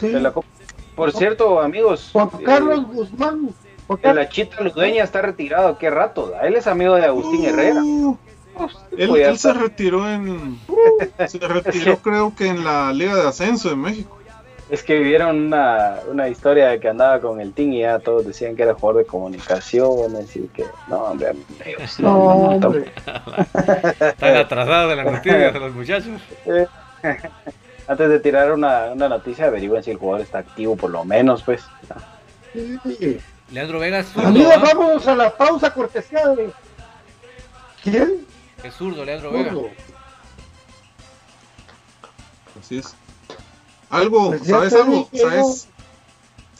Sí. te la compro. Por cierto, amigos, Juan eh, Carlos Guzmán. El Achita Ludueña está retirado, qué rato. da? Él es amigo de Agustín Herrera. Uh, Pues, él, pues, él se retiró en. Se retiró, creo que en la Liga de Ascenso de México. Es que vivieron una, una historia de que andaba con el Team y ya todos decían que era jugador de comunicaciones y que no, hombre, amigos, no, no, no, No, hombre. Están atrasados de las noticias de los muchachos. Antes de tirar una, una noticia, averigüen si el jugador está activo por lo menos, pues. Sí. Leandro Vega zurdo. Amigos, ¿ah? vamos a la pausa cortesía de. ¿Quién? Es zurdo, Leandro Vega. Zurdo. Así es. Algo, Pues ¿sabes algo? dije, ¿Sabes?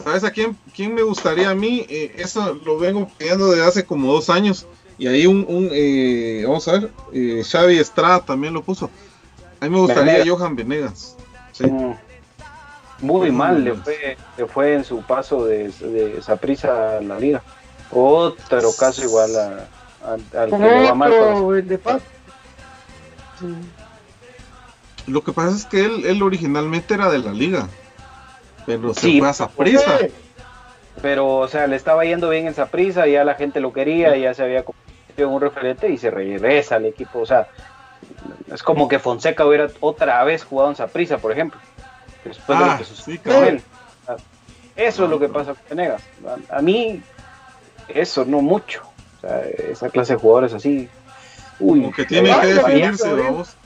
¿Sabes a quién, quién me gustaría a mí? Eh, eso lo vengo pidiendo desde hace como dos años. Y ahí un, un eh, vamos a ver, eh, Xavi Estrada también lo puso. A mí me gustaría Venegas. Johan Venegas. Sí. Mm. Muy Muy mal le fue, le fue en su paso de, de Saprissa a la liga. Otro caso igual a, a- al que le va mal. Sí. Lo que pasa es que él, él originalmente era de la liga. Pero se Sí, fue a Saprissa. Sí. Pero, o sea, le estaba yendo bien en Saprissa, ya la gente lo quería, ya se había convertido en un referente y se regresa al equipo. O sea, es como que Fonseca hubiera otra vez jugado en Saprissa, por ejemplo. Después de Ah, lo que sí. Eso es lo que pasa con Venegas. A, a mí, eso no mucho. O sea, esa clase de jugadores así. Uy, Como que tienen que definirse, Oribe. vamos.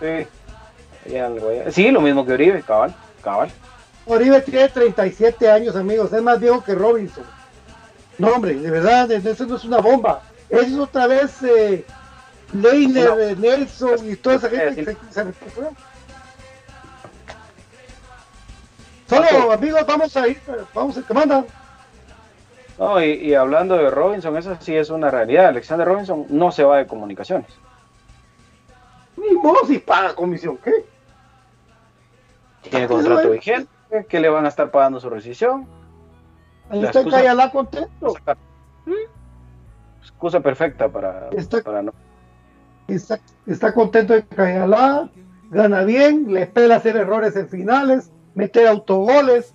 Sí. Sí, lo mismo que Uribe, cabal, cabal. Oribe tiene 37 años, amigos. Es más viejo que Robinson. No, hombre, de verdad, eso no es una bomba. Es otra vez eh, Leiner, No. eh, Nelson y toda esa gente que se, se Solo, amigos, vamos a ir. Vamos a que manda. No, y, y hablando de Robinson, esa sí es una realidad. Alexander Robinson no se va de comunicaciones. Ni modo si paga comisión. ¿Qué? Tiene contrato vigente, que le van a estar pagando su rescisión. Ahí está Cayalá contento. Excusa perfecta para, Está- para no. Está, está contento de Cayalá. Gana bien. Le espera hacer errores en finales. Meter autogoles.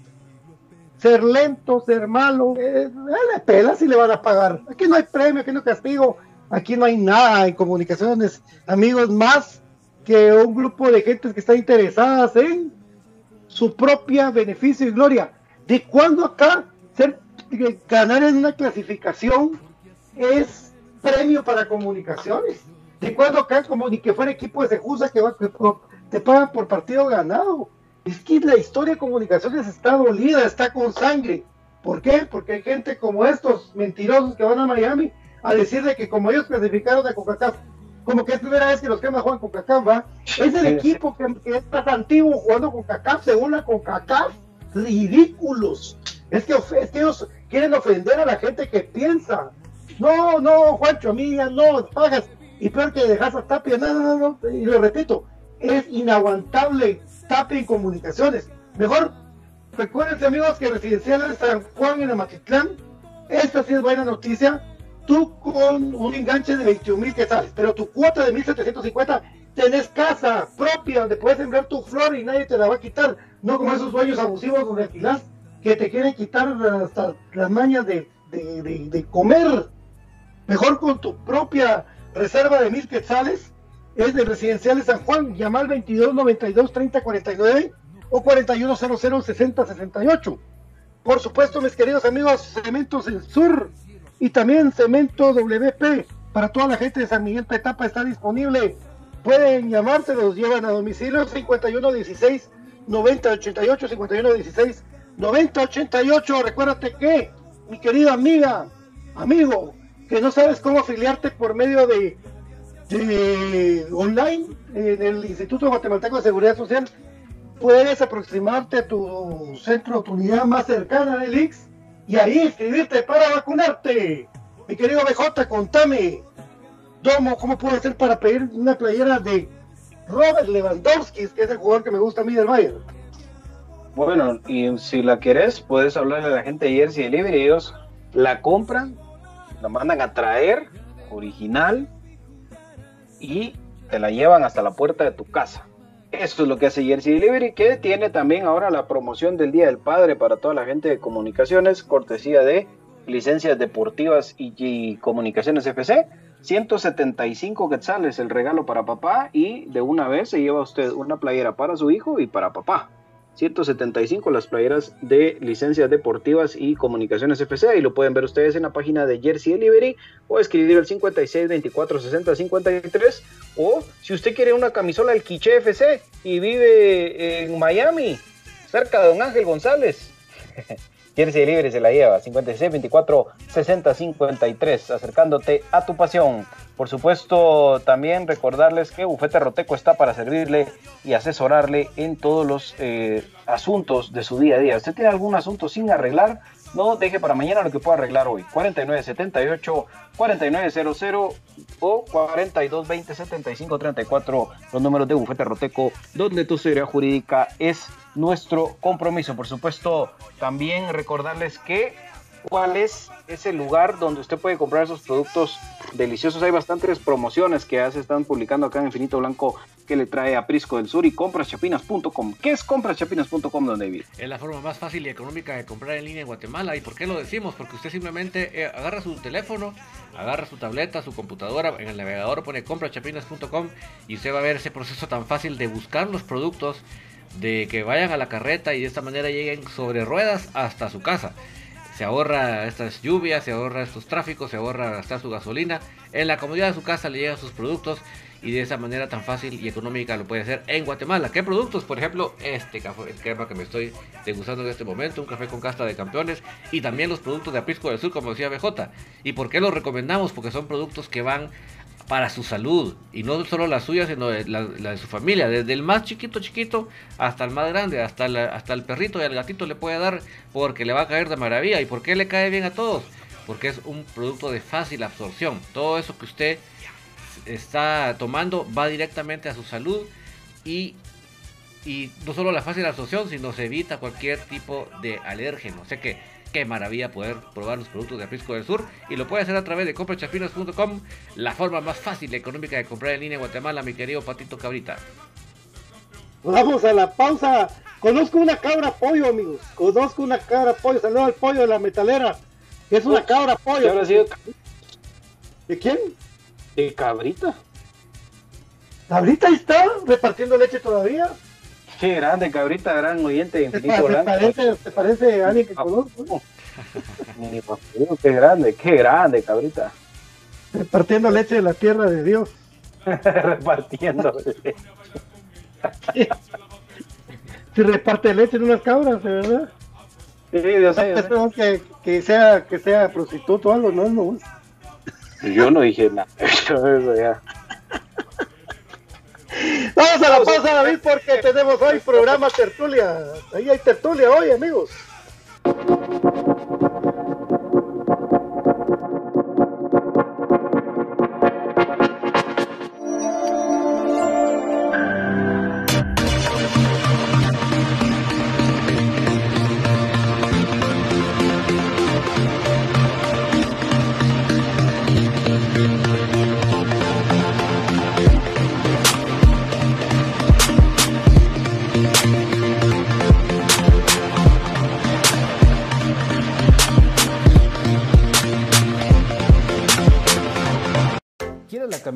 Ser lento, ser malo. Eh, le pela si le van a pagar. Aquí no hay premio, aquí no hay castigo. Aquí no hay nada en comunicaciones, amigos, más que un grupo de gentes que están interesadas en su propia beneficio y gloria. ¿De cuándo acá ser eh, ganar en una clasificación es premio para comunicaciones? ¿De cuándo acá como ni que fuera equipo de Sejusa que, va, que te pagan por partido ganado? Es que la historia de comunicaciones está dolida, está con sangre. ¿Por qué? Porque hay gente como estos mentirosos que van a Miami a decirle que como ellos clasificaron a CONCACAF, como que es primera vez que los que más juegan CONCACAF, ¿va? Es el equipo que, que es más antiguo jugando CONCACAF, según la CONCACAF. Ridículos. Es que, es que ellos quieren ofender a la gente que piensa. No, no, Juancho, a mí ya no, pagas. Y peor que dejas a Tapia, no, no, no, no. Y lo repito, es inaguantable Tapia en comunicaciones. Mejor, recuérdense amigos que Residencial San Juan en Amatitlán, esta sí es buena noticia, tú con un enganche de 21 mil quetzales, pero tu cuota de 1750 tenés casa propia donde puedes sembrar tu flor y nadie te la va a quitar, no como esos dueños abusivos donde alquilás que te quieren quitar hasta las mañas de, de- de- de comer. Mejor con tu propia reserva de mil quetzales, es de Residenciales San Juan, llama al 22 92 30 49 o 4100 60 68. Por supuesto, mis queridos amigos, Cementos El Sur y también Cemento WP para toda la gente de San Miguel Petapa está disponible. Pueden llamarse, los llevan a domicilio 5116 9088 5116 9088. Recuérdate que, mi querida amiga, amigo, que no sabes cómo afiliarte por medio de, de online en el Instituto Guatemalteco de Seguridad Social, puedes aproximarte a tu centro, tu unidad más cercana del IX y ahí inscribirte para vacunarte. Mi querido BJ, contame, Domo, ¿cómo puedo hacer para pedir una playera de Robert Lewandowski, que es el jugador que me gusta a mí del Bayern? Bueno, y si la querés, puedes hablarle a la gente de Jersey Delivery. Ellos la compran, la mandan a traer, original, y te la llevan hasta la puerta de tu casa. Eso es lo que hace Jersey Delivery, que tiene también ahora la promoción del Día del Padre para toda la gente de comunicaciones, cortesía de licencias deportivas y, y comunicaciones FC. 175 quetzales el regalo para papá y de una vez se lleva usted una playera para su hijo y para papá. 175 las playeras de licencias deportivas y comunicaciones FC y lo pueden ver ustedes en la página de Jersey Delivery o escribir al 56 24 60 53 o si usted quiere una camisola del Quiche FC y vive en Miami cerca de Don Ángel González Jersey Delivery se la lleva 56 24 60 53 acercándote a tu pasión por supuesto, también recordarles que Bufete Roteco está para servirle y asesorarle en todos los eh, asuntos de su día a día. ¿Usted tiene algún asunto sin arreglar? No deje para mañana lo que pueda arreglar hoy. 4978 4900 o 4220 7534 los números de Bufete Roteco, donde tu seguridad jurídica es nuestro compromiso. Por supuesto, también recordarles que cuál es ese lugar donde usted puede comprar esos productos deliciosos. Hay bastantes promociones que ya se están publicando acá en Infinito Blanco que le trae a Prisco del Sur y compraschapinas.com. ¿Qué es compraschapinas.com, don David? Es la forma más fácil y económica de comprar en línea en Guatemala. ¿Y por qué lo decimos? Porque usted simplemente eh, agarra su teléfono, agarra su tableta, su computadora, en el navegador pone compraschapinas.com y usted va a ver ese proceso tan fácil de buscar los productos, de que vayan a la carreta y de esta manera lleguen sobre ruedas hasta su casa se ahorra estas lluvias, se ahorra estos tráficos, se ahorra gastar su gasolina. En la comodidad de su casa le llegan sus productos y de esa manera tan fácil y económica lo puede hacer en Guatemala. ¿Qué productos? Por ejemplo, este café, el crema que me estoy degustando en este momento, un café con casta de campeones y también los productos de Aprisco del Sur, como decía BJ. ¿Y por qué los recomendamos? Porque son productos que van para su salud y no solo la suya sino la, de su familia desde el más chiquito chiquito hasta el más grande hasta hasta el perrito y al gatito le puede dar porque le va a caer de maravilla. Y por qué le cae bien a todos porque es un producto de fácil absorción. Todo eso que usted está tomando va directamente a su salud y y no solo la fácil absorción sino se evita cualquier tipo de alérgeno. O sea que Qué maravilla poder probar los productos de Aprisco del Sur y lo puede hacer a través de comprachapinas.com, la forma más fácil y económica de comprar en línea en Guatemala, mi querido Patito Cabrita. Vamos a la pausa. Conozco una cabra pollo, amigos. Conozco una cabra pollo. Saludos al pollo de la metalera. Es una cabra pollo. ¿De quién? De cabrita. ¿Cabrita está repartiendo leche todavía? Qué grande, cabrita, gran oyente de Infinito Blanco. Parece, ¿Te parece alguien que conozco? qué grande, qué grande, cabrita. Repartiendo leche de la tierra de Dios. Repartiendo leche. Se reparte leche en unas cabras, ¿de verdad? Sí, Dios sé. Que, que, sea, que sea prostituto o algo, no, no. Yo no dije nada. Eso ya. Vamos a la pausa, David, porque tenemos hoy programa tertulia. Ahí hay tertulia hoy, amigos.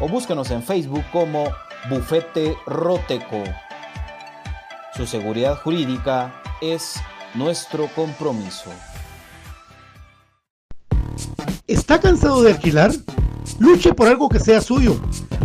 o búsquenos en Facebook como Bufete Roteco. Su seguridad jurídica es nuestro compromiso. ¿Está cansado de alquilar? Luche por algo que sea suyo.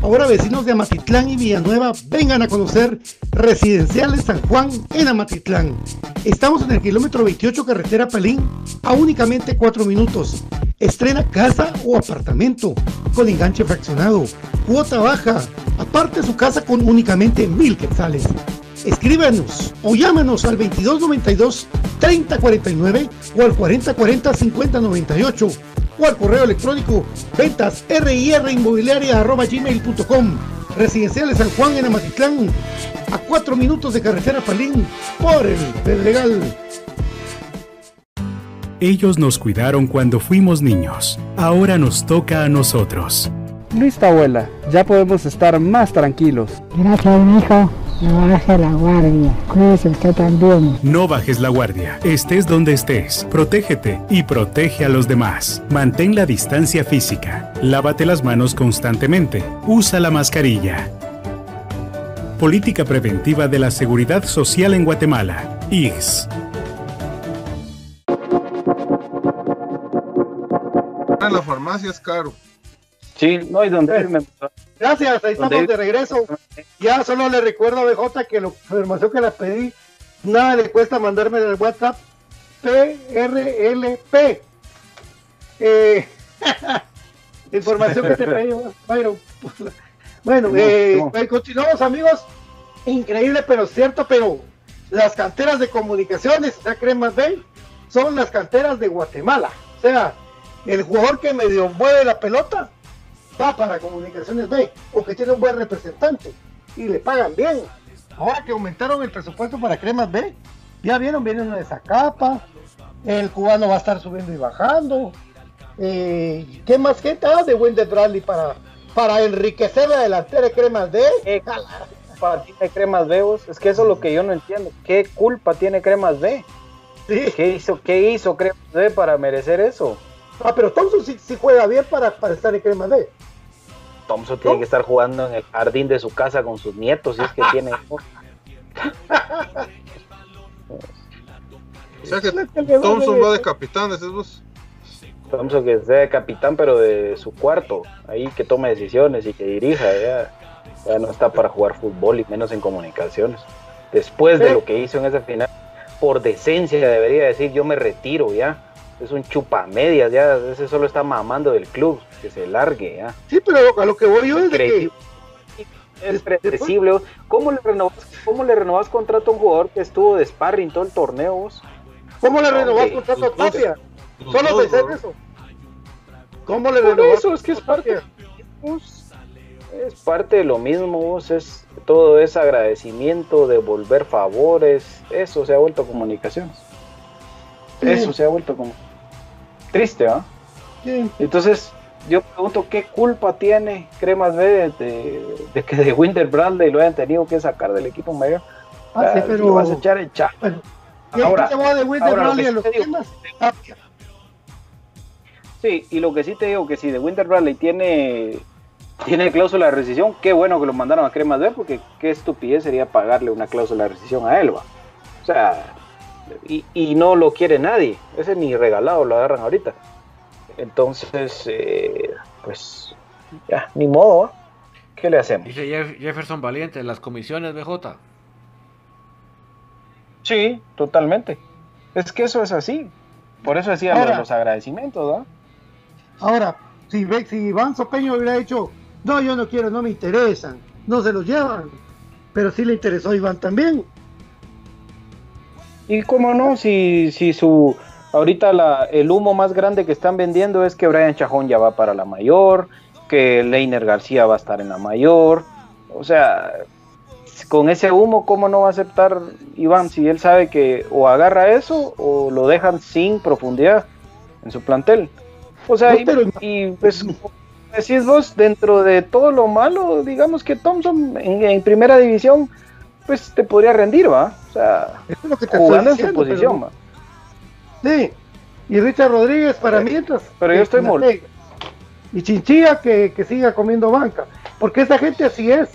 Ahora vecinos de Amatitlán y Villanueva vengan a conocer Residenciales San Juan en Amatitlán. Estamos en el kilómetro 28 carretera Pelín a únicamente 4 minutos. Estrena casa o apartamento con enganche fraccionado, cuota baja, aparte su casa con únicamente mil quetzales. Escríbanos o llámanos al 2292 3049 o al 4040 5098 o al correo electrónico ventas gmail.com Residenciales San Juan en Amatitlán, a 4 minutos de carretera Palín por el Pedregal. Ellos nos cuidaron cuando fuimos niños. Ahora nos toca a nosotros. Listo, abuela. Ya podemos estar más tranquilos. Gracias, hijo. No baje la guardia. Cuídese usted también. No bajes la guardia. Estés donde estés. Protégete y protege a los demás. Mantén la distancia física. Lávate las manos constantemente. Usa la mascarilla. Política Preventiva de la Seguridad Social en Guatemala. IGS. En la farmacia es caro. Sí, no hay donde irme. Gracias, ahí ¿Dónde estamos de regreso. Ya solo le recuerdo a BJ que la información que le pedí, nada le cuesta mandarme en el WhatsApp PRLP. Eh, información que te pedí, Byron. Bueno, eh, no. pues, continuamos amigos. Increíble, pero cierto, pero las canteras de comunicaciones, ya Cremas Bay, son las canteras de Guatemala. O sea, el jugador que medio mueve la pelota va para Comunicaciones B o que tiene un buen representante y le pagan bien. Ahora que aumentaron el presupuesto para Cremas B, ya vieron, viene una de esa capa, el cubano va a estar subiendo y bajando. Eh, ¿Qué más gente ah, de Wendell Bradley para, para enriquecer la delantera de Cremas B? ¿Qué culpa tiene Cremas B? vos? Es que eso es lo que yo no entiendo. ¿Qué culpa tiene Cremas B? Sí. ¿Qué hizo, qué hizo Cremas B para merecer eso? Ah, pero Thompson sí, sí juega bien para, para estar en Cremas B. Thompson tiene que estar jugando en el jardín de su casa con sus nietos, si es que tiene. O sea que Thompson va de capitán, decís vos. Thompson que sea capitán, pero de su cuarto, ahí que tome decisiones y que dirija, ya, ya no está para jugar fútbol y menos en comunicaciones. Después de lo que hizo en ese final, por decencia debería decir yo me retiro ya. Es un chupamedias, ya ese solo está mamando del club, que se largue ya. Sí, pero a lo que voy yo es de que Es predecible. ¿Cómo le, renovas, ¿Cómo le renovas contrato a un jugador que estuvo de sparring todo el torneo? vos? ¿Cómo le No, renovás hombre, contrato a Tapia? los Solo pensé en eso. ¿Cómo le renovás eso es que es parte, vos. es parte de lo mismo, vos. es todo ese agradecimiento, devolver favores, eso se ha vuelto comunicaciones. Eso se ha vuelto como triste, ¿ah? Sí. Entonces, yo pregunto, ¿qué culpa tiene Cremas B de, de- de que de Winter Bradley lo hayan tenido que sacar del equipo mayor? Ah, sí, Ah, pero- lo vas a echar en cha- Bueno, ¿y Ahora- va de Winter ahora lo Bradley que a los digo-. Sí, y lo que sí te digo que si de Winter Bradley tiene tiene cláusula de rescisión, qué bueno que lo mandaron a Cremas B, porque qué estupidez sería pagarle una cláusula de rescisión a Elba. O sea, y, y no lo quiere nadie, ese ni regalado lo agarran ahorita. Entonces, eh, pues, ya, ni modo. ¿qué le hacemos? Dice Jeff- Jefferson Valiente, las comisiones BJ. Sí, totalmente. Es que eso es así. Por eso decía lo de Ahora- los agradecimientos, ¿no? Ahora, si, si Iván Sopeño hubiera dicho, no, yo no quiero, no me interesan, no se los llevan. Pero sí le interesó a Iván también. Y cómo no, si, si su ahorita la, el humo más grande que están vendiendo es que Brian Chajón ya va para la mayor, que Leiner García va a estar en la mayor. O sea, con ese humo, ¿cómo no va a aceptar Iván si él sabe que o agarra eso o lo dejan sin profundidad en su plantel? O sea, y, y, pues decís vos, dentro de todo lo malo, digamos que Thompson en, primera división, pues te podría rendir, ¿va? O sea, es lo que te jugando en su posición, ¿va? Sí, y Richard Rodríguez para mientras. Pero yo estoy molesto. Y Chinchilla que, que siga comiendo banca, porque esa gente así es.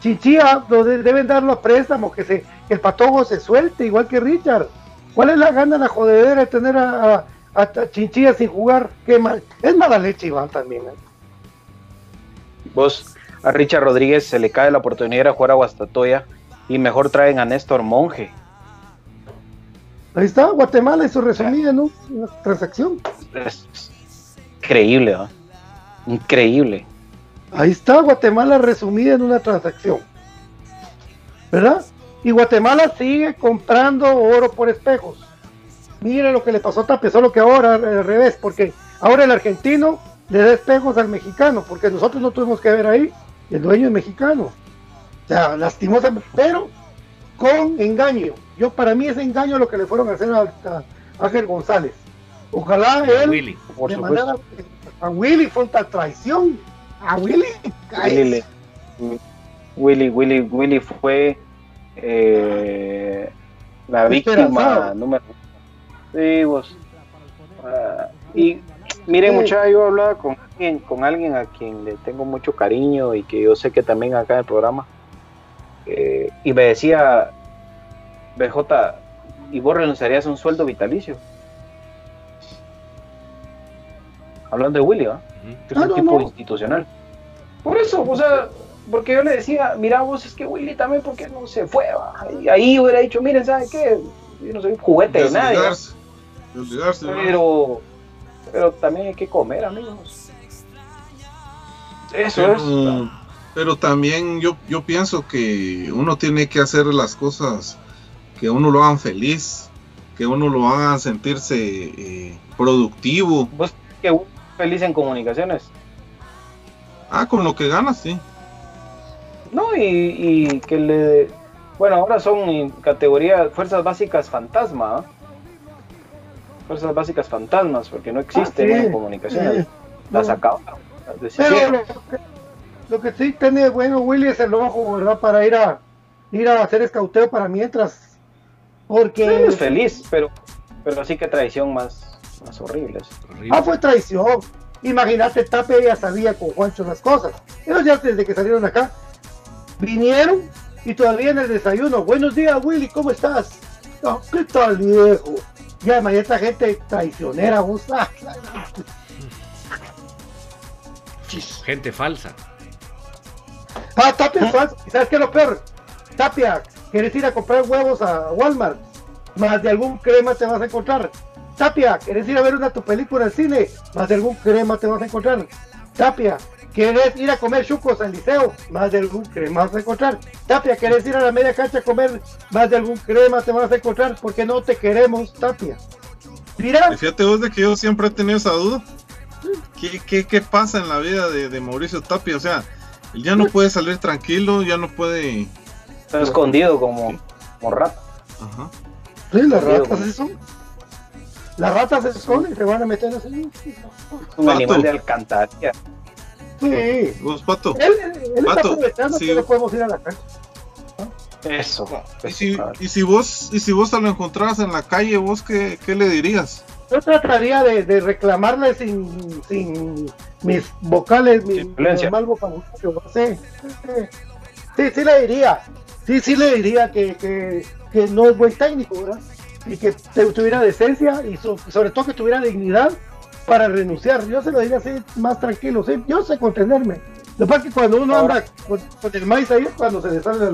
Chinchilla deben darlo a préstamo, que, se, que el patojo se suelte, igual que Richard. ¿Cuál es la gana, la jodedera de tener a, a, Chinchilla sin jugar? Qué mal. Es mala leche, Iván, también. ¿eh? Vos, a Richard Rodríguez se le cae la oportunidad de jugar a Guastatoya y mejor traen a Néstor Monge. Ahí está, Guatemala, eso resumida en una transacción. Es increíble, ¿no? Increíble. Ahí está Guatemala resumida en una transacción. ¿Verdad? Y Guatemala sigue comprando oro por espejos. Mire lo que le pasó a Tapia, solo que ahora al revés, porque ahora el argentino le da espejos al mexicano, porque nosotros no tuvimos que ver ahí, el dueño es mexicano. O sea, lastimosamente, pero con engaño. Yo para mí es engaño lo que le fueron a hacer a, Ángel González. Ojalá él Willy, de manera, a Willy fue una traición. A Willy, Willy, Willy, Willy, fue eh, la víctima número. Sí, vos. Uh, y Miren, muchachos, yo hablaba con alguien, con alguien a quien le tengo mucho cariño y que yo sé que también acá en el programa. Eh, y me decía, BJ, ¿y vos renunciarías a un sueldo vitalicio? Hablando de Willy, ¿ah? es un tipo institucional. Por eso, o sea, porque yo le decía, mira vos, es que Willy también, ¿por qué no se fue? Y ahí hubiera dicho, miren, ¿saben qué? Yo no soy un juguete de nadie. Pero pero también hay que comer, amigos. Eso pero, es. Pero también yo, yo pienso que uno tiene que hacer las cosas que uno lo hagan feliz, que uno lo haga sentirse eh, productivo. ¿Vos que feliz en comunicaciones? Ah, con lo que ganas, sí. No, y, que le... Bueno, ahora son categorías, fuerzas básicas fantasma. Fuerzas básicas fantasmas, porque no existen ah, comunicaciones. Las acabaron. Lo, que, sí tiene bueno Willy es el ojo, ¿verdad? Para ir a ir a hacer escauteo para mientras. Porque. es feliz, pero, pero así que traición más, más horrible. Ah, fue traición. Imagínate, Tape ya sabía con Juancho las cosas. Ellos ya desde que salieron acá, vinieron y todavía en el desayuno. Buenos días, Willy, ¿cómo estás? ¿Qué tal, viejo? Y además esta gente traicionera, vos. Gente falsa. Ah, Tapia. ¿Sabes qué es lo peor? Tapia, ¿quieres ir a comprar huevos a Walmart? Más de algún crema te vas a encontrar. Tapia, ¿quieres ir a ver una tu película al cine? Más de algún crema te vas a encontrar. Tapia, ¿Querés ir a comer chucos al liceo? Más de algún crema vas a encontrar. Tapia, ¿querés ir a la media cancha a comer? Más de algún crema te vas a encontrar porque no te queremos, Tapia. Mira. Fíjate vos de que yo siempre he tenido esa duda. ¿Qué, qué, pasa en la vida de, Mauricio Tapia? O sea, ya no puede salir tranquilo, ya no puede... Está escondido como, como rata. Ajá. Sí, las ratas eso. Las ratas se esconden y se van a meter así. Un animal de alcantarilla. Sí. Vos, Pato. Él, él Pato, está sí. que no podemos ir a la cancha. Eso. ¿Y si, y si vos y si vos te lo encontraras en la calle, vos qué, qué le dirías? Yo trataría de, de reclamarle sin, sin mis vocales, mi normal vocabulario. Sí, sí, sí, le diría. Sí, sí le diría que, que, que no es buen técnico, ¿verdad? Y que tuviera decencia y sobre todo que tuviera dignidad para renunciar. Yo se lo diría así más tranquilo, ¿sí? yo sé contenerme. Lo que pasa es que cuando uno anda con, el maíz ahí es cuando se le sale la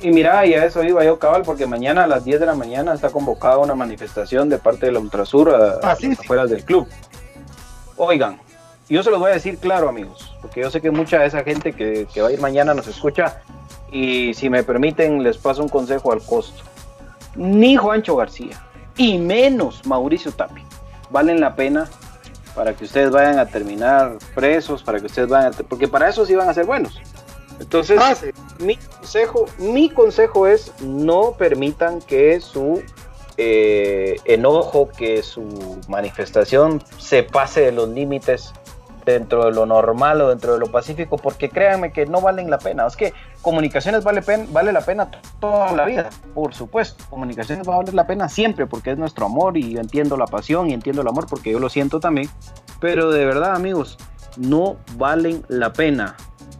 y mira, y a eso iba yo cabal, porque mañana a las 10 de la mañana está convocada una manifestación de parte de la Ultrasur a, ah, afuera del club. Oigan, yo se los voy a decir claro, amigos, porque yo sé que mucha de esa gente que, que va a ir mañana nos escucha y si me permiten les paso un consejo al costo. Ni Juancho García y menos Mauricio Tapi valen la pena para que ustedes vayan a terminar presos, para que ustedes vayan a, porque para eso sí van a ser buenos. Entonces, Ah, sí. mi consejo, mi consejo es no permitan que su eh, enojo, que su manifestación se pase de los límites dentro de lo normal o dentro de lo pacífico, porque créanme que no valen la pena. Es que comunicaciones vale, pen- vale la pena toda la vida, por supuesto. Comunicaciones va a valer la pena siempre porque es nuestro amor y yo entiendo la pasión y entiendo el amor porque yo lo siento también. Pero de verdad, amigos, no valen la pena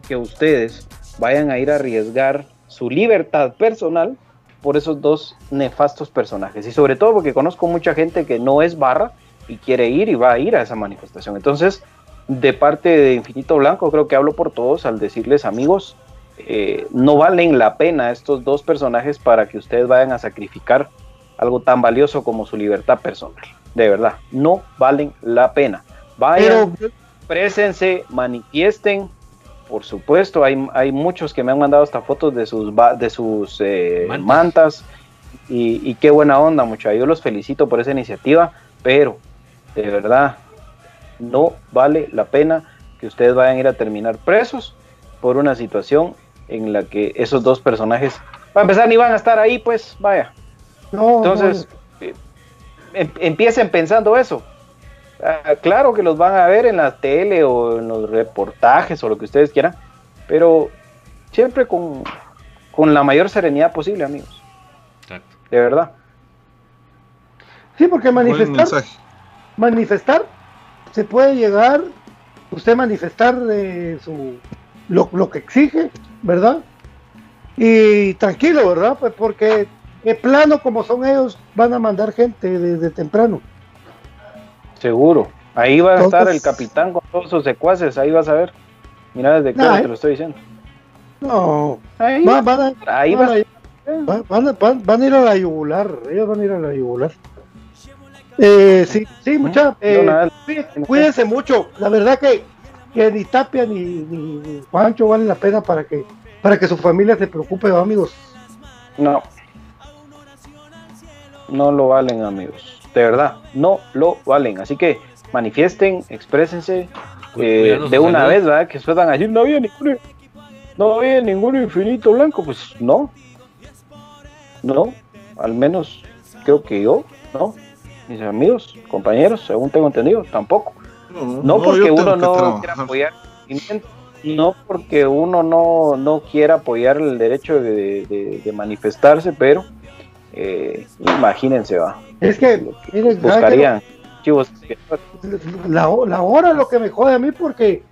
que ustedes vayan a ir a arriesgar su libertad personal por esos dos nefastos personajes. Y sobre todo porque conozco mucha gente que no es barra y quiere ir y va a ir a esa manifestación. Entonces, de parte de Infinito Blanco, creo que hablo por todos al decirles, amigos, eh, no valen la pena estos dos personajes para que ustedes vayan a sacrificar algo tan valioso como su libertad personal. De verdad, no valen la pena. Vayan, Pero, présense, manifiesten. Por supuesto, hay, hay muchos que me han mandado hasta fotos de sus, ba- de sus eh, Mantas. mantas. Y, y qué buena onda, muchachos. Yo los felicito por esa iniciativa, pero de verdad, no vale la pena que ustedes vayan a ir a terminar presos por una situación en la que esos dos personajes, para empezar, ni van a estar ahí, pues vaya. no, Entonces, eh, em- empiecen pensando eso. Ah, claro que los van a ver en la tele o en los reportajes o lo que ustedes quieran, pero siempre con, con la mayor serenidad posible, amigos. Exacto. De verdad. sí, porque manifestar, manifestar, se puede llegar, usted manifestar su lo, lo que exige, ¿verdad? Y tranquilo, ¿verdad? Pues porque de plano como son ellos, van a mandar gente desde temprano. Seguro. Ahí va a estar el capitán con todos sus secuaces, ahí vas a ver. Mira desde Nah, qué te lo estoy diciendo. No, Ahí, van, van a, ahí van, va. van- van a- van- van a ir a la yugular, ellos van a ir a la yugular. Eh, sí, sí, mucha, eh, cuídense mucho. La verdad que, que ni Tapia ni, ni- Juancho vale la pena para que para que su familia se preocupe, ¿va, amigos. No. No lo valen, amigos. De verdad, no lo valen. Así que manifiesten, exprésense Cu- eh, de una salud. vez, ¿verdad? Que suenan allí. No había ningún, no había ningún infinito blanco. Pues no. No. Al menos creo que yo, no. Mis amigos, compañeros, según tengo entendido, tampoco. No, porque uno no quiera apoyar no porque uno no, no quiera apoyar el derecho de, de- de manifestarse, pero eh, imagínense, va. Es que, miren, chivos. la, la hora es lo que me jode a mí porque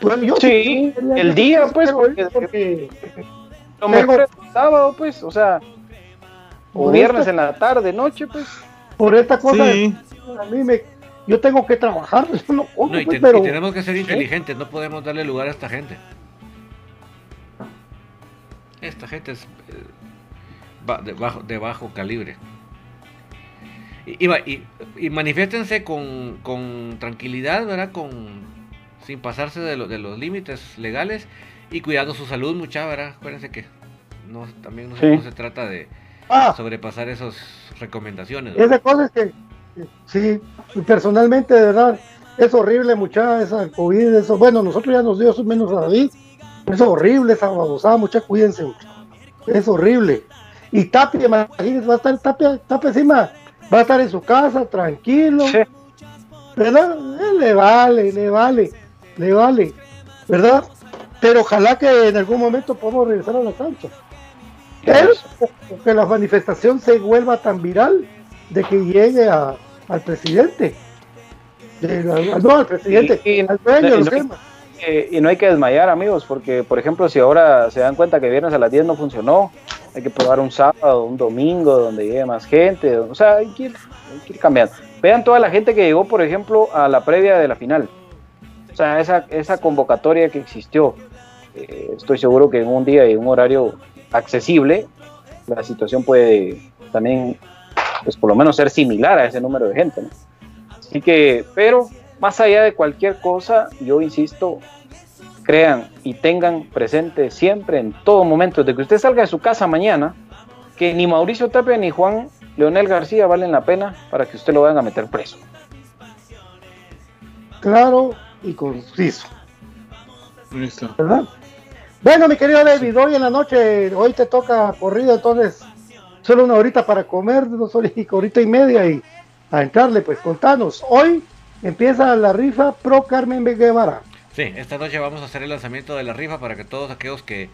pues, yo Sí, el día, pues, porque- porque Lo mejor es el sábado, pues, o sea, o viernes esta- en la tarde, noche, pues. por esta cosa Sí, a mí me yo tengo que trabajar, yo no como, No, y, pues, te- pero y tenemos que ser inteligentes, no podemos darle lugar a esta gente. Esta gente es eh, de, bajo, de bajo calibre. Y, y, manifiéstense con, con tranquilidad, ¿verdad? Con, sin pasarse de, lo- de los límites legales y cuidando su salud, mucha, ¿verdad? Acuérdense que no, también no, se- Sí. no se trata de ah, sobrepasar esas recomendaciones. ¿verdad? esa cosa es que sí, personalmente de verdad es horrible mucha esa COVID, eso, bueno, nosotros ya nos dio eso menos a David, es horrible esa babosada, mucha cuídense, mucha. es horrible. Y Tapia, imagínense, va a estar Tapia, Tapia encima, va a estar en su casa, tranquilo, Sí. ¿verdad? Eh, le vale, le vale, le vale, ¿verdad? Pero ojalá que en algún momento podamos regresar a la cancha. Pero que la manifestación se vuelva tan viral de que llegue a- al presidente. De- al- no, al presidente, Y- y- al dueño, y- no hay que desmayar, amigos, porque, por ejemplo, si ahora se dan cuenta que viernes a las 10 no funcionó, hay que probar un sábado, un domingo, donde llegue más gente. O sea, hay que ir, hay que ir cambiando. Vean toda la gente que llegó, por ejemplo, a la previa de la final. O sea, esa, esa convocatoria que existió. Eh, estoy seguro que en un día y en un horario accesible, la situación puede también, pues por lo menos ser similar a ese número de gente. ¿no? Así que, pero más allá de cualquier cosa, yo insisto, crean y tengan presente siempre, en todo momento, de que usted salga de su casa mañana, que ni Mauricio Tapia ni Juan Leonel García valen la pena para que usted lo vayan a meter preso. Claro y conciso. Listo. ¿Verdad? Bueno, mi querido David, hoy en la noche, hoy te toca corrido, entonces solo una horita para comer, dos horas y horita y media y a entrarle, pues contanos. Hoy empieza la rifa Pro Carmen Guevara. Sí, esta noche vamos a hacer el lanzamiento de la rifa para que todos aquellos que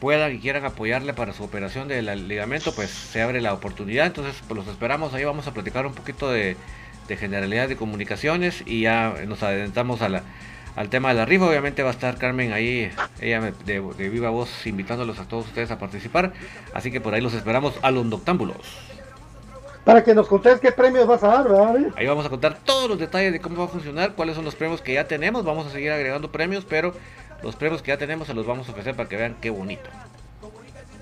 puedan y quieran apoyarle para su operación del ligamento, pues se abre la oportunidad. Entonces, pues los esperamos. Ahí vamos a platicar un poquito de, de generalidad de comunicaciones y ya nos adelantamos a la, al tema de la rifa. Obviamente va a estar Carmen ahí, ella de, de viva voz, invitándolos a todos ustedes a participar. Así que por ahí los esperamos a los noctámbulos. Para que nos contés qué premios vas a dar, ¿verdad? Ahí vamos a contar todos los detalles de cómo va a funcionar, cuáles son los premios que ya tenemos. Vamos a seguir agregando premios, pero los premios que ya tenemos se los vamos a ofrecer para que vean qué bonito.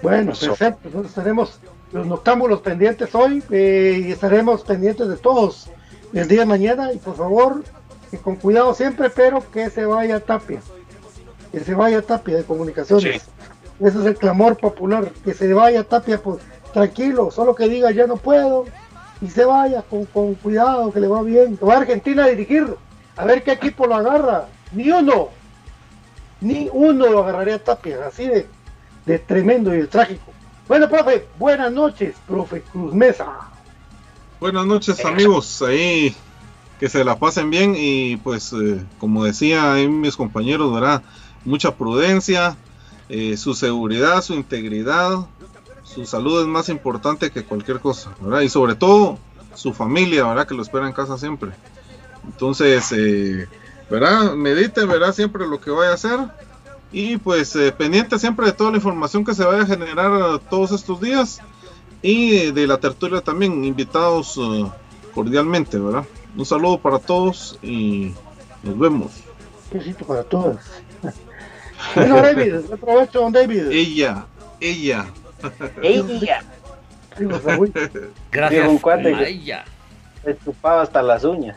Bueno, perfecto. Entonces tenemos los noctámbulos pendientes hoy eh, y estaremos pendientes de todos el día de mañana. Y por favor, que con cuidado siempre, pero que se vaya Tapia. Que se vaya Tapia de comunicaciones. Ese es el clamor popular. Que se vaya Tapia, pues tranquilo, solo que diga ya no puedo. Y se vaya con, con cuidado, que le va bien. Va a Argentina a dirigir. A ver qué equipo lo agarra. Ni uno. Ni uno lo agarraría a Tapia. Así de, de tremendo y de trágico. Bueno, profe, buenas noches, profe Cruz Mesa. Buenas noches, amigos. Ahí que se la pasen bien y pues eh, como decía ahí mis compañeros, ¿verdad? Mucha prudencia, eh, su seguridad, su integridad, su salud es más importante que cualquier cosa, ¿verdad? Y sobre todo su familia, ¿verdad? Que lo espera en casa siempre. Entonces, eh, ¿verdad? Medite, verá siempre lo que vaya a hacer y pues eh, pendiente siempre de toda la información que se vaya a generar todos estos días y de la tertulia también, invitados uh, cordialmente, ¿verdad? Un saludo para todos y nos vemos. Besito para todos. bueno, David, aprovecho, don David. Ella, ella. Ella. Gracias. un cuate que ella. se chupaba hasta las uñas.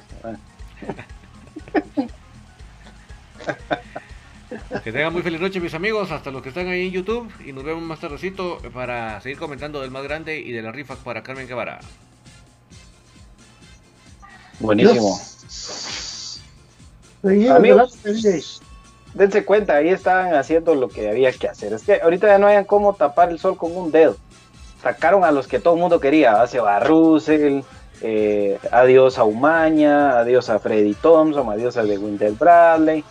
Que tengan muy feliz noche mis amigos, hasta los que están ahí en YouTube y nos vemos más tardecito para seguir comentando del más grande y de la rifa para Carmen Guevara. Buenísimo. Amigos, dense cuenta, ahí estaban haciendo lo que había que hacer. Es que ahorita ya no hayan cómo tapar el sol con un dedo. Sacaron a los que todo el mundo quería, a Seba Russell, eh, adiós a Umaña, adiós a Freddy Thompson, adiós a de Winter Bradley.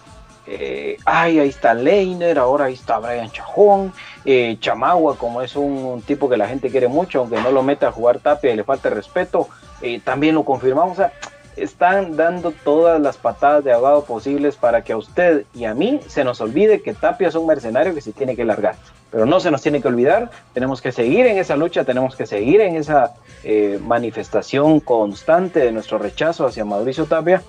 eh, ay, ahí está Leiner, ahora ahí está Brian Chajón, eh, Chamagua, como es un, tipo que la gente quiere mucho, aunque no lo mete a jugar Tapia y le falta respeto, eh, también lo confirmamos. O sea, están dando todas las patadas de ahogado posibles para que a usted y a mí se nos olvide que Tapia es un mercenario que se tiene que largar. Pero no se nos tiene que olvidar, tenemos que seguir en esa lucha, tenemos que seguir en esa eh, manifestación constante de nuestro rechazo hacia Mauricio Tapia.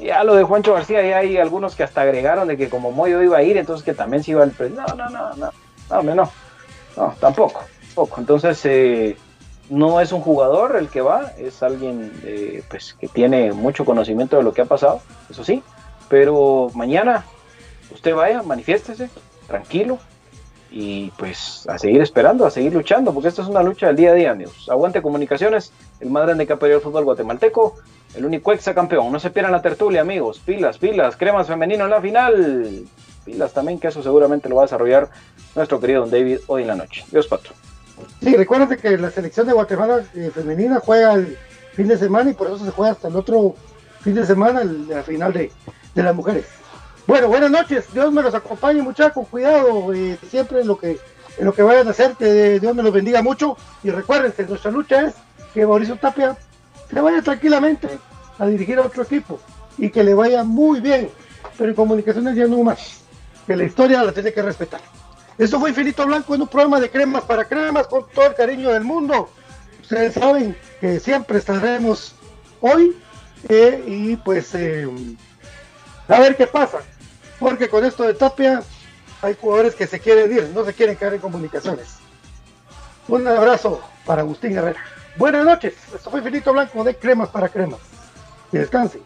Ya lo de Juancho García, ya hay algunos que hasta agregaron de que como Moyo iba a ir, entonces que también se iba presidente. No, no, no, no, no, hombre, no, no, tampoco, tampoco. Entonces, eh, no es un jugador el que va, es alguien eh, pues, que tiene mucho conocimiento de lo que ha pasado, eso sí, pero mañana usted vaya, manifiéstese, tranquilo, y pues a seguir esperando, a seguir luchando, porque esto es una lucha del día a día, amigos. Aguante comunicaciones, el más grande que ha el fútbol guatemalteco, el único ex campeón. No se pierdan la tertulia, amigos. Pilas, pilas, cremas femenino en la final. Pilas también, que eso seguramente lo va a desarrollar nuestro querido Don David hoy en la noche. Dios pato. Sí, recuerden que la selección de Guatemala eh, femenina juega el fin de semana y por eso se juega hasta el otro fin de semana, el- final de, las mujeres. Bueno, buenas noches, Dios me los acompañe muchachos, cuidado, eh, siempre en lo que en lo que vayan a hacer, que Dios me los bendiga mucho y recuerden que nuestra lucha es que Mauricio Tapia se vaya tranquilamente a dirigir a otro equipo y que le vaya muy bien, pero en comunicaciones ya no más, que la historia la tiene que respetar. Esto fue Infinito Blanco en un programa de cremas para cremas con todo el cariño del mundo. Ustedes saben que siempre estaremos hoy eh, y pues eh, a ver qué pasa. Porque con esto de Tapia hay jugadores que se quieren ir, no se quieren quedar en comunicaciones. Un abrazo para Agustín Herrera. Buenas noches. Esto fue Infinito Blanco de cremas para cremas. Que descansen.